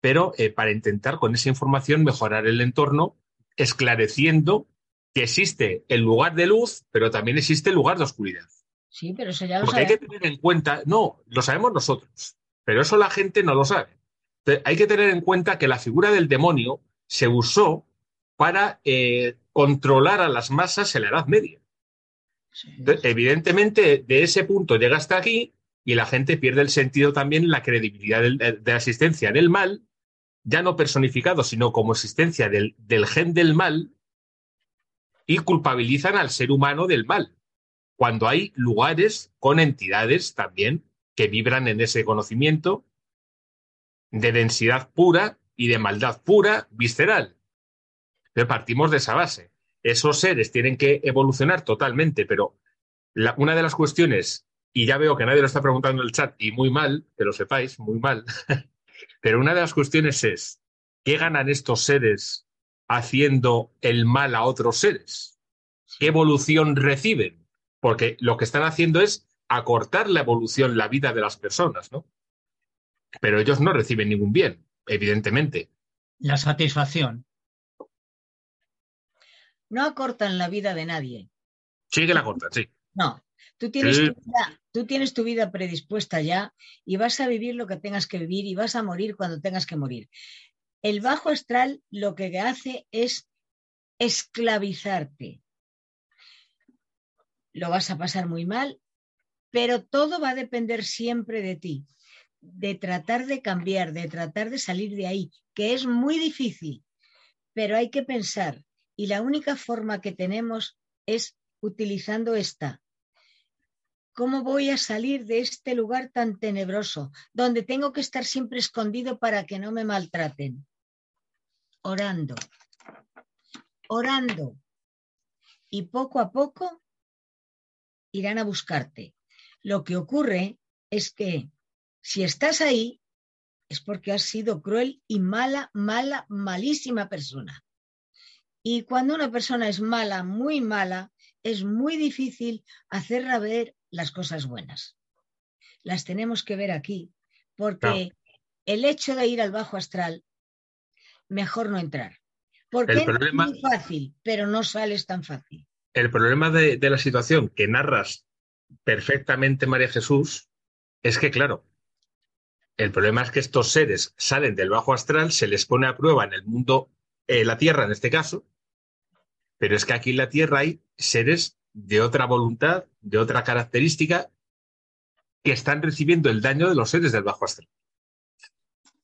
pero para intentar con esa información mejorar el entorno, esclareciendo que existe el lugar de luz, pero también existe el lugar de oscuridad. Sí, pero eso ya lo Porque hay que tener en cuenta, no, lo sabemos nosotros, pero eso la gente no lo sabe. Entonces, hay que tener en cuenta que la figura del demonio se usó para eh, controlar a las masas en la Edad Media. Sí. Entonces, evidentemente, de ese punto llega hasta aquí y la gente pierde el sentido también, la credibilidad del- de la existencia del mal, ya no personificado, sino como existencia del, del gen del mal, y culpabilizan al ser humano del mal, cuando hay lugares con entidades también que vibran en ese conocimiento de densidad pura y de maldad pura, visceral. Pero partimos de esa base. Esos seres tienen que evolucionar totalmente, pero la- una de las cuestiones, y ya veo que nadie lo está preguntando en el chat, y muy mal, que lo sepáis, muy mal, pero una de las cuestiones es, ¿qué ganan estos seres haciendo el mal a otros seres? ¿Qué evolución reciben? Porque lo que están haciendo es acortar la evolución, la vida de las personas, ¿no? Pero ellos no reciben ningún bien, evidentemente. La satisfacción. No acortan la vida de nadie. Sí que la cortan, sí. No, tú tienes, Sí. tu vida, tú tienes tu vida predispuesta ya y vas a vivir lo que tengas que vivir y vas a morir cuando tengas que morir. El bajo astral lo que hace es esclavizarte. Lo vas a pasar muy mal, pero todo va a depender siempre de ti, de tratar de cambiar, de tratar de salir de ahí, que es muy difícil, pero hay que pensar y la única forma que tenemos es utilizando esta. ¿Cómo voy a salir de este lugar tan tenebroso, donde tengo que estar siempre escondido para que no me maltraten? Orando, orando. Y poco a poco irán a buscarte. Lo que ocurre es que si estás ahí, es porque has sido cruel y mala, mala, malísima persona. Y cuando una persona es mala, muy mala, es muy difícil hacerla ver las cosas buenas. Las tenemos que ver aquí, porque el hecho de ir al bajo astral, mejor no entrar. Porque El problema- es muy fácil, pero no sales tan fácil. El problema de, de la situación que narras perfectamente, María Jesús, es que, claro, el problema es que estos seres salen del bajo astral, se les pone a prueba en el mundo, eh, la Tierra en este caso, pero es que aquí en la Tierra hay seres de otra voluntad, de otra característica, que están recibiendo el daño de los seres del bajo astral.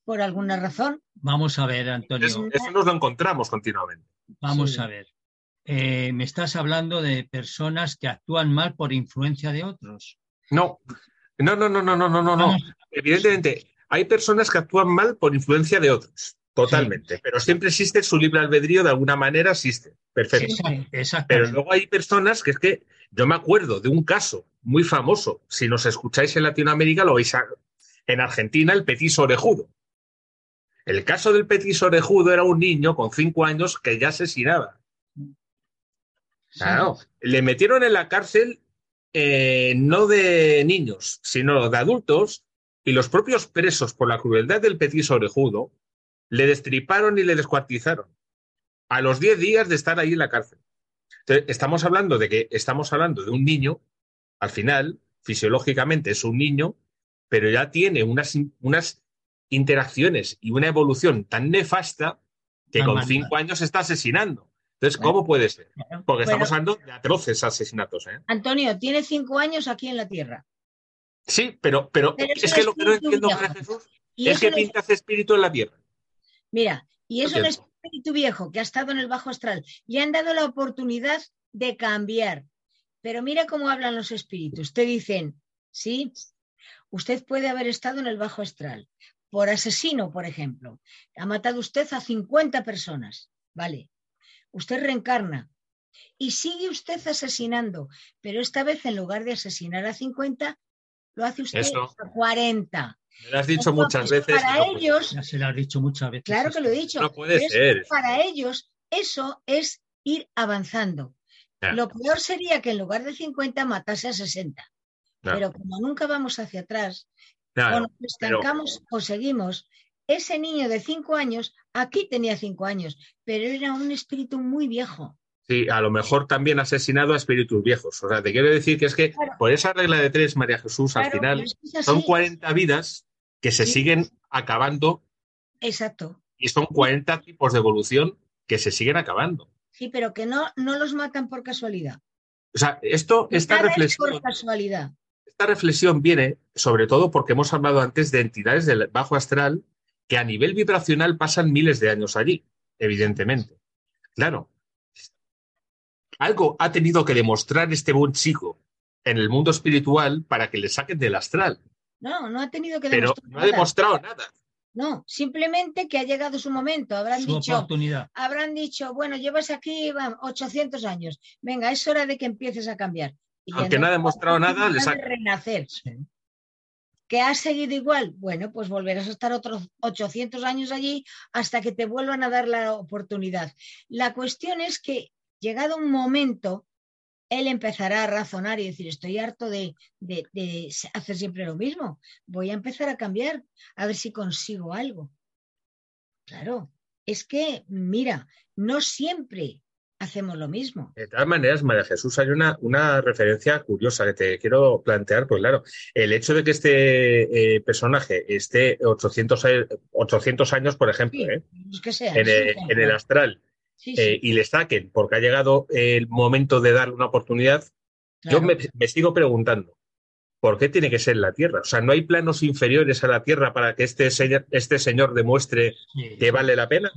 Por alguna razón. Vamos a ver, Antonio. Eso, eso nos lo encontramos continuamente. Vamos Sí. a ver. Eh, me estás hablando de personas que actúan mal por influencia de otros. No, no, no, no, no, no, no, no. Ah, Evidentemente, hay personas que actúan mal por influencia de otros, totalmente, pero siempre existe su libre albedrío, de alguna manera existe, perfecto. Sí, exacto. Pero luego hay personas que es que yo me acuerdo de un caso muy famoso, si nos escucháis en Latinoamérica lo veis en Argentina, el petiso orejudo. El caso del petiso orejudo era un niño con cinco años que ya asesinaba. Claro, le metieron en la cárcel eh, no de niños, sino de adultos, y los propios presos, por la crueldad del petiso orejudo, le destriparon y le descuartizaron. A los 10 días de estar ahí en la cárcel. Entonces, estamos hablando de que estamos hablando de un niño, al final, fisiológicamente es un niño, pero ya tiene unas, unas interacciones y una evolución tan nefasta que con mala. cinco años está asesinando. Entonces. ¿cómo puede ser? Porque Bueno, estamos hablando de atroces asesinatos, ¿eh? Antonio, tiene cinco años aquí en la Tierra. Sí, pero, pero, Pero es es que lo que no entiendo, Jesús, Y es es que un pinta ese espíritu en la tierra. Mira, y es Lo un espíritu viejo que ha estado en el bajo astral. Le han dado la oportunidad de cambiar. Pero mira cómo hablan los espíritus. Te dicen, sí, usted puede haber estado en el bajo astral por asesino, por ejemplo. Ha matado usted a 50 personas. Vale. Usted reencarna y sigue usted asesinando, pero esta vez en lugar de asesinar a 50, lo hace usted Eso. a 40. Me lo has dicho muchas veces. Para no ellos, Ya se lo has dicho muchas veces. Claro que lo he dicho. No puede pero es que ser. para ellos eso es ir avanzando. Lo peor sería que en lugar de 50 matase a 60. Ya. Pero como nunca vamos hacia atrás, Claro, o nos estancamos o seguimos, ese niño de 5 años, aquí tenía 5 años, pero era un espíritu muy viejo. Sí, a lo mejor también asesinado a espíritus viejos. O sea, te quiero decir que es que Claro. por esa regla de tres, María Jesús, al final es son así. 40 vidas que se Sí. siguen acabando Exacto. y son 40 tipos de evolución que se siguen acabando. Sí, pero que no, no los matan por casualidad. O sea, esto, esta Nada es reflexión, por casualidad. esta reflexión viene sobre todo porque hemos hablado antes de entidades del bajo astral que a nivel vibracional pasan miles de años allí, evidentemente. Claro, algo ha tenido que demostrar este buen chico en el mundo espiritual para que le saquen del astral, No, no ha tenido que pero demostrar no ha nada. demostrado nada. No, simplemente que ha llegado su momento. Habrán Su dicho, oportunidad. habrán dicho, bueno, llevas aquí va, 800 años. Venga, es hora de que empieces a cambiar. Y Aunque no ha demostrado nada, le oportunidad sa- de renacer. Sí. ¿Que has seguido igual? Bueno, pues volverás a estar otros 800 años allí hasta que te vuelvan a dar la oportunidad. La cuestión es que, llegado un momento, él empezará a razonar y decir, estoy harto de, de- de hacer siempre lo mismo. Voy a empezar a cambiar, a ver si consigo algo. Claro, es que, mira, no siempre hacemos lo mismo. De todas maneras, María Jesús, hay una, una referencia curiosa que te quiero plantear, pues claro, el hecho de que este eh, personaje esté 800, a- 800 años, por ejemplo, Sí, ¿eh? que en, sí, el, claro. en el astral, Sí, eh, y le saquen porque ha llegado el momento de darle una oportunidad, claro. yo me, me sigo preguntando, ¿por qué tiene que ser la Tierra? O sea, ¿no hay planos inferiores a la Tierra para que este señor, este señor demuestre Sí, que vale la pena?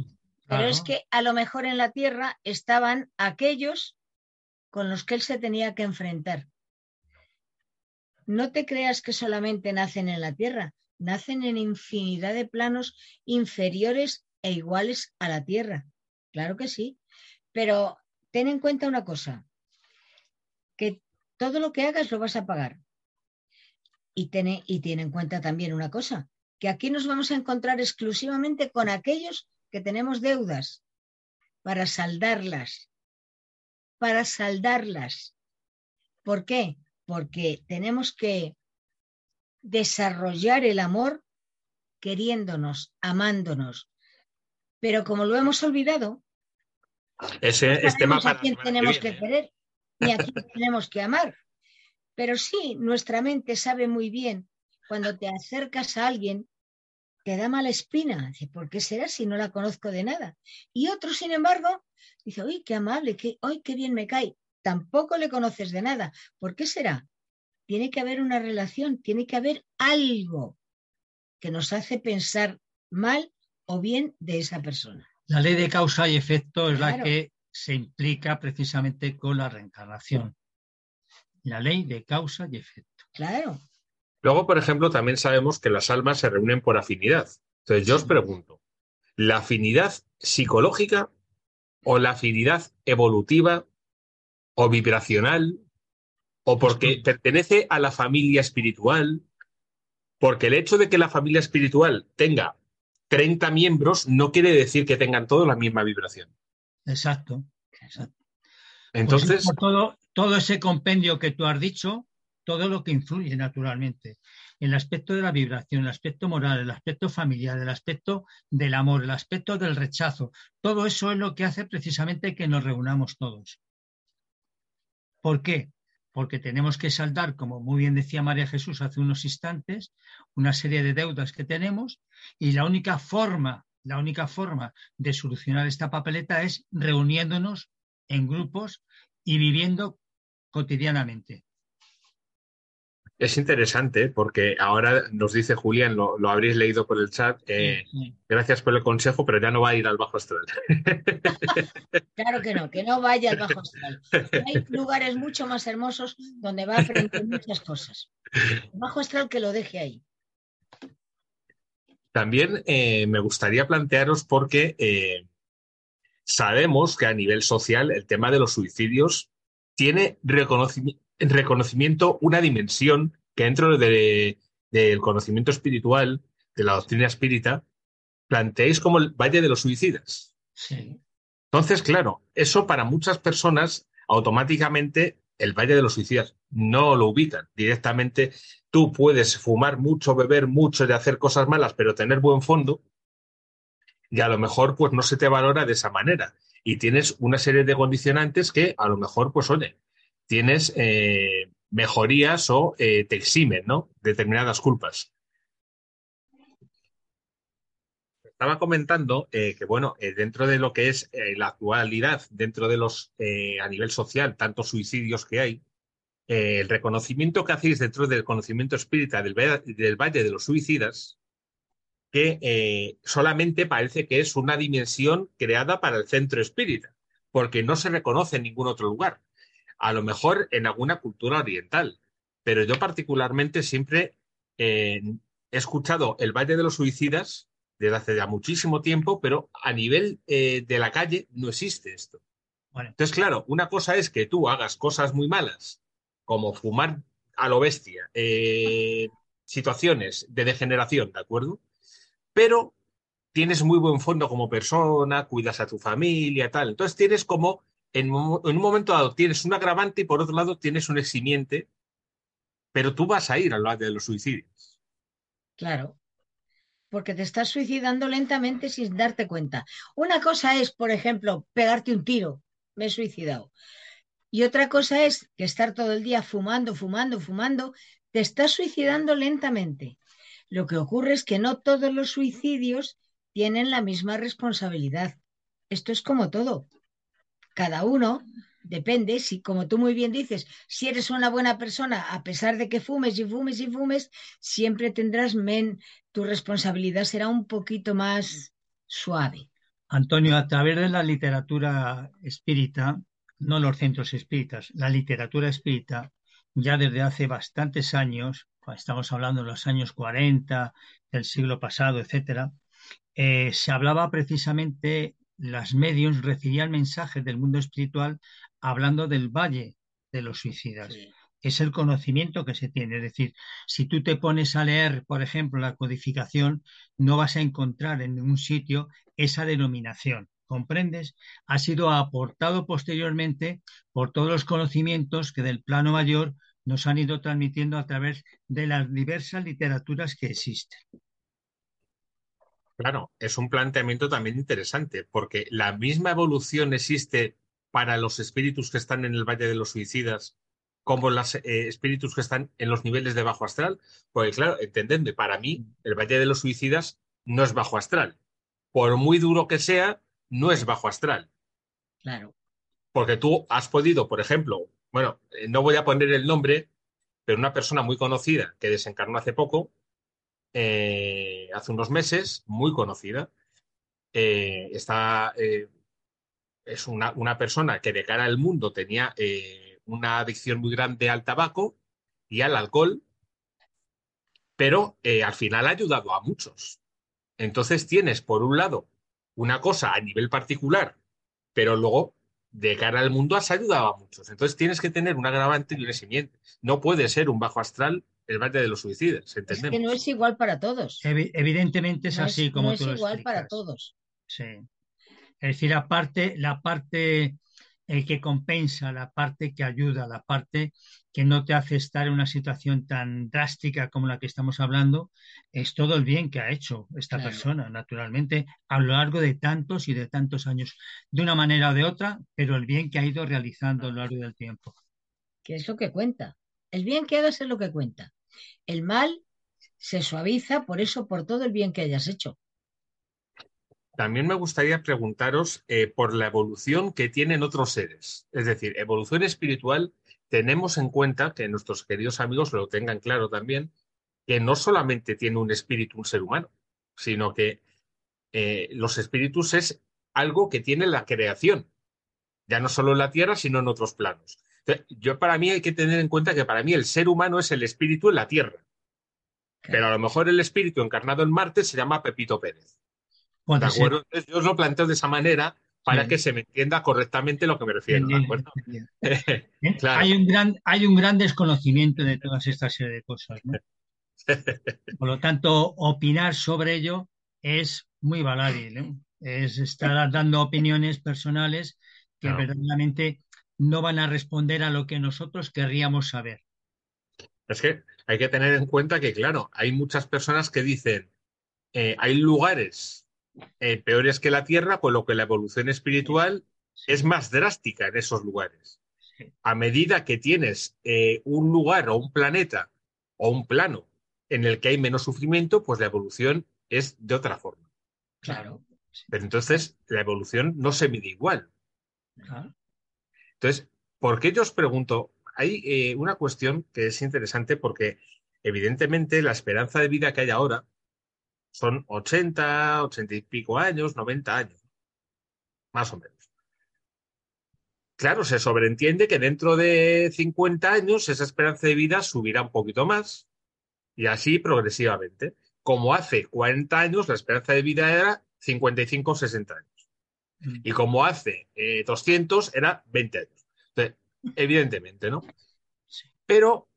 Pero es que a lo mejor en la Tierra estaban aquellos con los que él se tenía que enfrentar. No te creas que solamente nacen en la Tierra, nacen en infinidad de planos inferiores e iguales a la Tierra. Claro que sí, pero ten en cuenta una cosa, que todo lo que hagas lo vas a pagar. Y ten, y ten en cuenta también una cosa, que aquí nos vamos a encontrar exclusivamente con aquellos que tenemos deudas para saldarlas, para saldarlas. ¿Por qué? Porque tenemos que desarrollar el amor queriéndonos, amándonos. Pero como lo hemos olvidado, Ese es tema a quién que tenemos que viene, ¿eh? querer ni a quién tenemos que amar. Pero sí, nuestra mente sabe muy bien cuando te acercas a alguien te da mala espina. Dice, ¿por qué será si no la conozco de nada? Y otro, sin embargo, dice, uy, qué amable, qué, uy, qué bien me cae. Tampoco le conoces de nada. ¿Por qué será? Tiene que haber una relación, tiene que haber algo que nos hace pensar mal o bien de esa persona. La ley de causa y efecto es la que se implica precisamente con la reencarnación. La ley de causa y efecto. Claro, Luego, por ejemplo, también sabemos que las almas se reúnen por afinidad. Entonces, yo os pregunto, ¿la afinidad psicológica o la afinidad evolutiva o vibracional o porque pertenece a la familia espiritual? Porque el hecho de que la familia espiritual tenga 30 miembros no quiere decir que tengan todos la misma vibración. Exacto. exacto. Pues Entonces, por todo, todo ese compendio que tú has dicho, todo lo que influye naturalmente. El aspecto de la vibración, el aspecto moral, el aspecto familiar, el aspecto del amor, el aspecto del rechazo, todo eso es lo que hace precisamente que nos reunamos todos. ¿Por qué? Porque tenemos que saldar, como muy bien decía María Jesús hace unos instantes, una serie de deudas que tenemos y la única forma, la única forma de solucionar esta papeleta es reuniéndonos en grupos y viviendo cotidianamente. Es interesante porque ahora nos dice Julián, lo, lo habréis leído por el chat, eh, Sí, gracias por el consejo, pero ya no va a ir al bajo astral. claro que no, que no vaya al bajo astral. Hay lugares mucho más hermosos donde va a aprender muchas cosas. El bajo astral que lo deje ahí. También eh, me gustaría plantearos porque eh, sabemos que a nivel social el tema de los suicidios tiene reconocimi- reconocimiento, una dimensión que dentro de- del conocimiento espiritual, de la doctrina espírita, planteáis como el Valle de los Suicidas. sí. Entonces, claro, eso para muchas personas automáticamente el Valle de los Suicidas no lo ubican. Directamente tú puedes fumar mucho, beber mucho y hacer cosas malas, pero tener buen fondo y a lo mejor pues no se te valora de esa manera. Y tienes una serie de condicionantes que a lo mejor pues oye, tienes eh, mejorías o eh, te eximen, ¿no? Determinadas culpas. Estaba comentando eh, que, bueno, dentro de lo que es la actualidad, dentro de los, a nivel social, tantos suicidios que hay, el reconocimiento que hacéis dentro del conocimiento espírita del, del Valle de los Suicidas, que solamente parece que es una dimensión creada para el centro espírita, porque no se reconoce en ningún otro lugar. A lo mejor en alguna cultura oriental, pero yo particularmente siempre eh, he escuchado el Valle de los Suicidas desde hace ya muchísimo tiempo, pero a nivel eh, de la calle no existe esto. Bueno, Entonces, claro, una cosa es que tú hagas cosas muy malas, como fumar a lo bestia, eh, situaciones de degeneración, ¿de acuerdo? Pero tienes muy buen fondo como persona, cuidas a tu familia, tal. Entonces tienes como, en, un- en un momento dado, tienes un agravante y por otro lado tienes un eximiente, pero tú vas a ir al lado de los suicidios. Claro. Porque te estás suicidando lentamente sin darte cuenta. Una cosa es, por ejemplo, pegarte un tiro. Me he suicidado. Y otra cosa es que estar todo el día fumando, fumando, fumando. Te estás suicidando lentamente. Lo que ocurre es que no todos los suicidios tienen la misma responsabilidad. Esto es como todo. Cada uno depende, si como tú muy bien dices, si eres una buena persona, a pesar de que fumes y fumes y fumes, siempre tendrás men, tu responsabilidad será un poquito más suave. Antonio, a través de la literatura espírita, no los centros espíritas, la literatura espírita, ya desde hace bastantes años, estamos hablando de los años 40, del siglo pasado, etcétera, eh, se hablaba precisamente, las medios recibían mensajes del mundo espiritual hablando del valle de los suicidas. Es el conocimiento que se tiene. Es decir, si tú te pones a leer, por ejemplo, la codificación, no vas a encontrar en ningún sitio esa denominación. ¿Comprendes? Ha sido aportado posteriormente por todos los conocimientos que del plano mayor nos han ido transmitiendo a través de las diversas literaturas que existen. Claro, es un planteamiento también interesante, porque la misma evolución existe para los espíritus que están en el Valle de los Suicidas como los eh, espíritus que están en los niveles de bajo astral. Porque claro, entendedme, para mí el Valle de los Suicidas no es bajo astral. Por muy duro que sea, no es bajo astral. Claro. Porque tú has podido, por ejemplo, bueno, eh, no voy a poner el nombre, pero una persona muy conocida que desencarnó hace poco, eh, hace unos meses, muy conocida, eh, está, es una, una, persona que de cara al mundo tenía una adicción muy grande al tabaco y al alcohol, pero al final ha ayudado a muchos. Entonces tienes, por un lado, una cosa a nivel particular, pero luego de cara al mundo has ayudado a muchos. Entonces tienes que tener un agravante y un. No puede ser un bajo astral el valle de los suicidas, ¿entendemos? Es que no es igual para todos. evidentemente es así como no tú es igual para todos. Sí. Es decir, aparte, la parte el que compensa, la parte que ayuda, la parte que no te hace estar en una situación tan drástica como la que estamos hablando, es todo el bien que ha hecho esta persona, naturalmente, a lo largo de tantos y de tantos años, de una manera o de otra, pero el bien que ha ido realizando a lo largo del tiempo. Que es lo que cuenta. El bien que hagas es lo que cuenta. El mal se suaviza por eso, por todo el bien que hayas hecho. También me gustaría preguntaros eh, por la evolución que tienen otros seres. Es decir, evolución espiritual, tenemos en cuenta que nuestros queridos amigos lo tengan claro también, que no solamente tiene un espíritu un ser humano, sino que eh, los espíritus es algo que tiene la creación, ya no solo en la Tierra, sino en otros planos. Yo para mí hay que tener en cuenta que para mí el ser humano es el espíritu en la Tierra, pero a lo mejor el espíritu encarnado en Marte se llama Pepito Pérez. ¿De acuerdo? yo os lo planteo de esa manera para que se me entienda correctamente lo que me refiero. ¿de acuerdo? hay, un gran, hay un gran desconocimiento de todas estas serie de cosas. ¿no? Por lo tanto, opinar sobre ello es muy baladil. ¿eh? Es estar dando opiniones personales que verdaderamente no van a responder a lo que nosotros querríamos saber. Es que hay que tener en cuenta que, claro, hay muchas personas que dicen, eh, hay lugares eh, peores que la Tierra, por lo que la evolución espiritual es más drástica en esos lugares. A medida que tienes eh, un lugar o un planeta o un plano en el que hay menos sufrimiento, pues la evolución es de otra forma. Claro. Pero entonces la evolución no se mide igual. Entonces, ¿por qué yo os pregunto? Hay eh, una cuestión que es interesante porque evidentemente la esperanza de vida que hay ahora son 80, 80 y pico años, 90 años, más o menos. Claro, se sobreentiende que dentro de 50 años esa esperanza de vida subirá un poquito más y así progresivamente. Como hace 40 años la esperanza de vida era 55 60 años. Mm. Y como hace 200 eh, era 20 años. Entonces, evidentemente, ¿no? Pero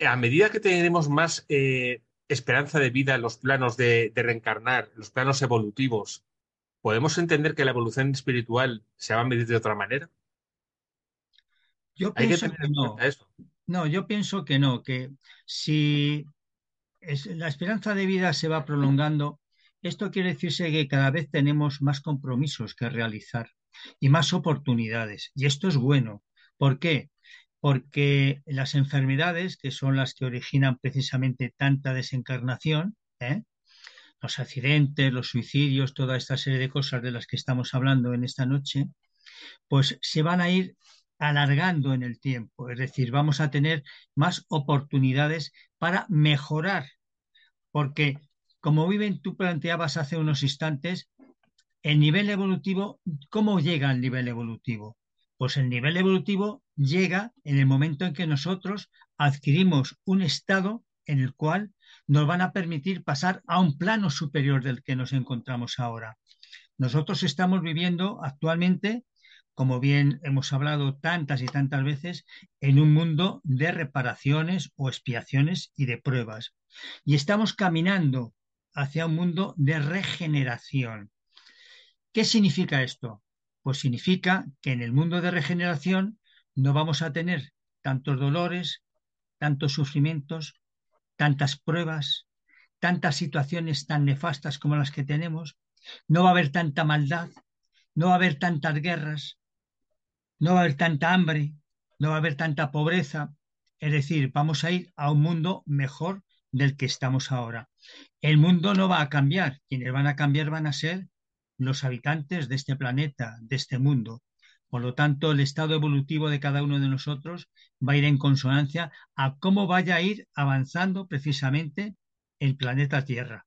a medida que tenemos más eh, esperanza de vida en los planos de, reencarnar, los planos evolutivos, ¿podemos entender que la evolución espiritual se va a medir de otra manera? Yo pienso que, no. No, yo pienso que no, que si la esperanza de vida se va prolongando, esto quiere decirse que cada vez tenemos más compromisos que realizar y más oportunidades. Y esto es bueno. ¿Por qué? porque las enfermedades, que son las que originan precisamente tanta desencarnación, ¿eh? los accidentes, los suicidios, toda esta serie de cosas de las que estamos hablando en esta noche, pues se van a ir alargando en el tiempo, es decir, vamos a tener más oportunidades para mejorar, porque como viven, tú planteabas hace unos instantes, el nivel evolutivo, ¿cómo llega al nivel evolutivo? Pues el nivel evolutivo llega en el momento en que nosotros adquirimos un estado en el cual nos van a permitir pasar a un plano superior del que nos encontramos ahora. Nosotros estamos viviendo actualmente, como bien hemos hablado tantas y tantas veces, en un mundo de reparaciones o expiaciones y de pruebas. Y estamos caminando hacia un mundo de regeneración. ¿Qué significa esto? Pues significa que en el mundo de regeneración no vamos a tener tantos dolores, tantos sufrimientos, tantas pruebas, tantas situaciones tan nefastas como las que tenemos, no va a haber tanta maldad, no va a haber tantas guerras, no va a haber tanta hambre, no va a haber tanta pobreza. Es decir, vamos a ir a un mundo mejor del que estamos ahora. El mundo no va a cambiar, quienes van a cambiar van a ser los habitantes de este planeta, de este mundo. Por lo tanto, el estado evolutivo de cada uno de nosotros va a ir en consonancia a cómo vaya a ir avanzando precisamente el planeta Tierra.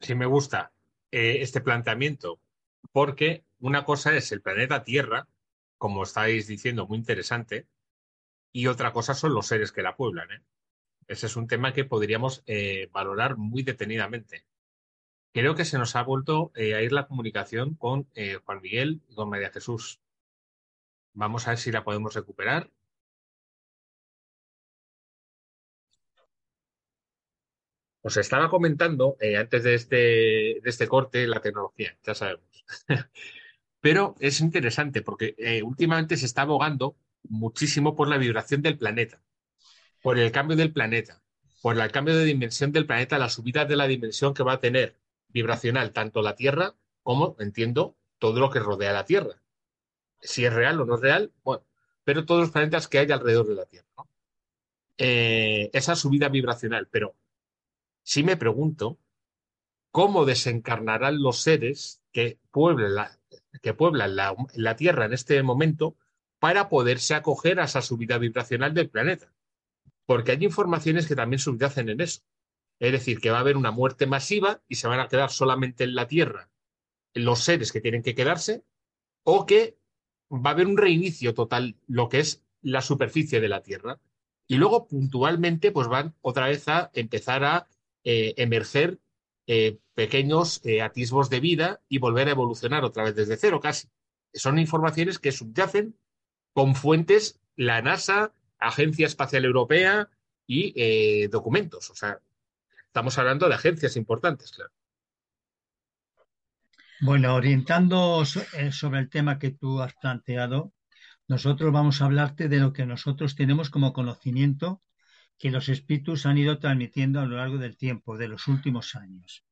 Sí, me gusta eh, este planteamiento, porque una cosa es el planeta Tierra, como estáis diciendo, muy interesante, y otra cosa son los seres que la pueblan. ¿eh? Ese es un tema que podríamos eh, valorar muy detenidamente. Creo que se nos ha vuelto a ir la comunicación con Juan Miguel y con María Jesús. Vamos a ver si la podemos recuperar. Os estaba comentando eh, antes de este, de este corte la tecnología, ya sabemos. Pero es interesante porque eh, últimamente se está abogando muchísimo por la vibración del planeta, por el cambio del planeta, por el cambio de dimensión del planeta, la subida de la dimensión que va a tener vibracional tanto la Tierra como, entiendo, todo lo que rodea la Tierra. Si es real o no es real, bueno, pero todos los planetas que hay alrededor de la Tierra. Eh, esa subida vibracional, pero sí me pregunto cómo desencarnarán los seres que pueblan, la, que pueblan la, Tierra en este momento para poderse acoger a esa subida vibracional del planeta. Porque hay informaciones que también subyacen en eso. Es decir, que va a haber una muerte masiva y se van a quedar solamente en la Tierra los seres que tienen que quedarse, o que va a haber un reinicio total, lo que es la superficie de la Tierra. Y luego, puntualmente, pues van otra vez a empezar a eh, emerger eh, pequeños eh, atisbos de vida y volver a evolucionar otra vez desde cero casi. Son informaciones que subyacen con fuentes, la NASA, Agencia Espacial Europea y documentos. O sea, estamos hablando de agencias importantes, claro. Bueno, orientando sobre el tema que tú has planteado, nosotros vamos a hablarte de lo que nosotros tenemos como conocimiento que los espíritus han ido transmitiendo a lo largo del tiempo, de los últimos años.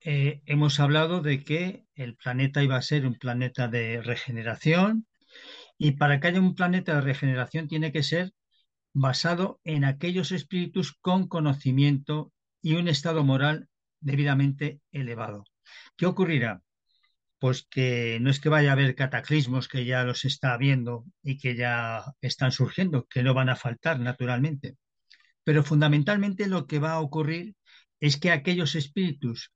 Eh, hemos hablado de que el planeta iba a ser un planeta de regeneración y para que haya un planeta de regeneración tiene que ser basado en aquellos espíritus con conocimiento y un estado moral debidamente elevado. ¿Qué ocurrirá? Pues que no es que vaya a haber cataclismos que ya los está viendo y que ya están surgiendo, que no van a faltar naturalmente, pero fundamentalmente lo que va a ocurrir es que aquellos espíritus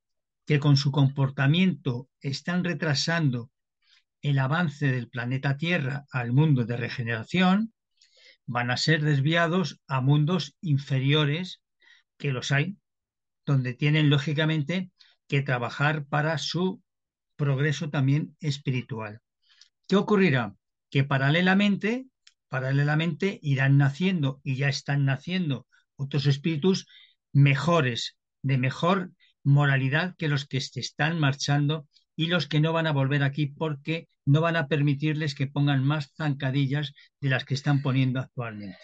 que con su comportamiento están retrasando el avance del planeta Tierra al mundo de regeneración, van a ser desviados a mundos inferiores, que los hay, donde tienen lógicamente que trabajar para su progreso también espiritual. ¿Qué ocurrirá? Que paralelamente, paralelamente irán naciendo y ya están naciendo otros espíritus mejores, de mejor moralidad que los que se están marchando y los que no van a volver aquí porque no van a permitirles que pongan más zancadillas de las que están poniendo actualmente.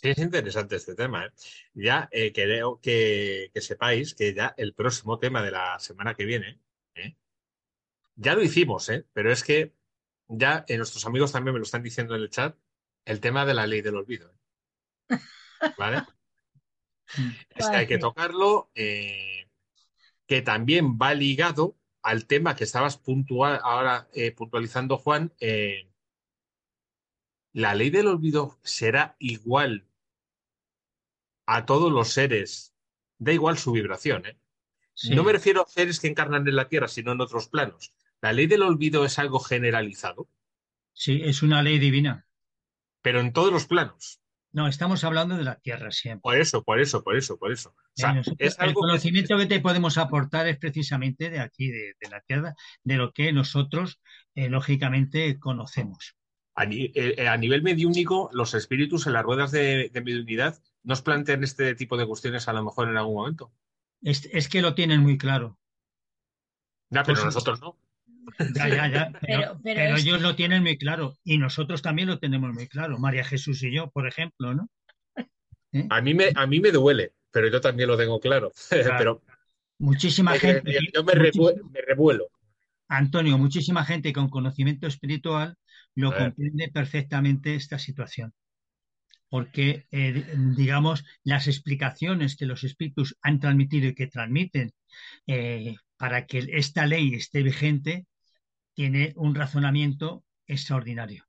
Sí, es interesante este tema. ¿eh? Ya eh, creo que, sepáis que ya el próximo tema de la semana que viene, ¿eh? ya lo hicimos, ¿eh? pero es que ya nuestros amigos también me lo están diciendo en el chat, el tema de la ley del olvido. ¿Vale? es que hay que tocarlo, eh, que también va ligado al tema que estabas puntual, ahora eh, puntualizando, Juan. Eh, la ley del olvido será igual a todos los seres, da igual su vibración. No me refiero a seres que encarnan en la Tierra, sino en otros planos. La ley del olvido es algo generalizado. Sí, es una ley divina. Pero en todos los planos. No, estamos hablando de la Tierra siempre. Por eso, por eso, por eso, por eso. El conocimiento que... te podemos aportar es precisamente de aquí, de, la Tierra, de lo que nosotros, eh, lógicamente, conocemos. Eh, eh, a, nivel mediúnico, los espíritus en las ruedas de, de mediunidad nos plantean este tipo de cuestiones a lo mejor en algún momento. Es, que lo tienen muy claro. Ya, pero pues nosotros no. Ya, ya, ya. Pero, ellos lo tienen muy claro y nosotros también lo tenemos muy claro. María Jesús y yo, por ejemplo, ¿no? ¿eh? A mí me, a mí me duele, pero yo también lo tengo claro. pero Muchísima gente, decir, yo me, muchísima- revuelo, me revuelo. Antonio, muchísima gente con conocimiento espiritual lo comprende perfectamente esta situación. Porque, eh, digamos, las explicaciones que los espíritus han transmitido y que transmiten eh, para que esta ley esté vigente tiene un razonamiento extraordinario.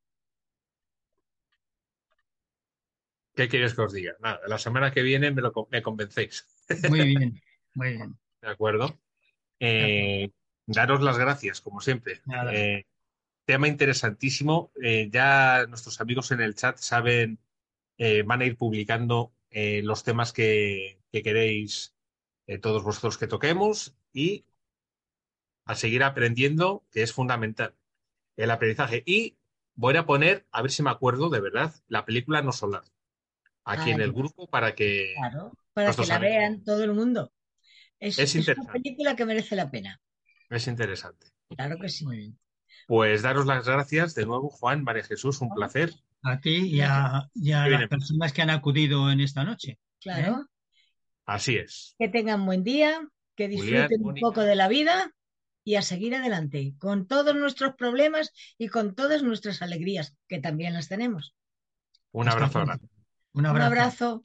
¿Qué quieres que os diga? Nada, la semana que viene me, lo, me convencéis. Muy bien, muy bien. ¿De acuerdo? Eh, daros las gracias, como siempre. Eh, tema interesantísimo. Eh, ya nuestros amigos en el chat saben, van a ir publicando los temas que, que queréis todos vosotros que toquemos y a seguir aprendiendo, que es fundamental el aprendizaje. Y voy a poner, a ver si me acuerdo de verdad, la película No Solar aquí en el grupo para que Claro, para que la amigos. vean todo el mundo. Es, Es es una película que merece la pena. es interesante. Claro que sí. Muy bien. Pues daros las gracias de nuevo, Juan, María Jesús, un placer. A ti y a, y a Muy bien. las personas que han acudido en esta noche. Claro. Así es. Que tengan buen día, que Julián, disfruten un poco de la vida y a seguir adelante, con todos nuestros problemas y con todas nuestras alegrías, que también las tenemos. Un Hasta abrazo grande. Un abrazo.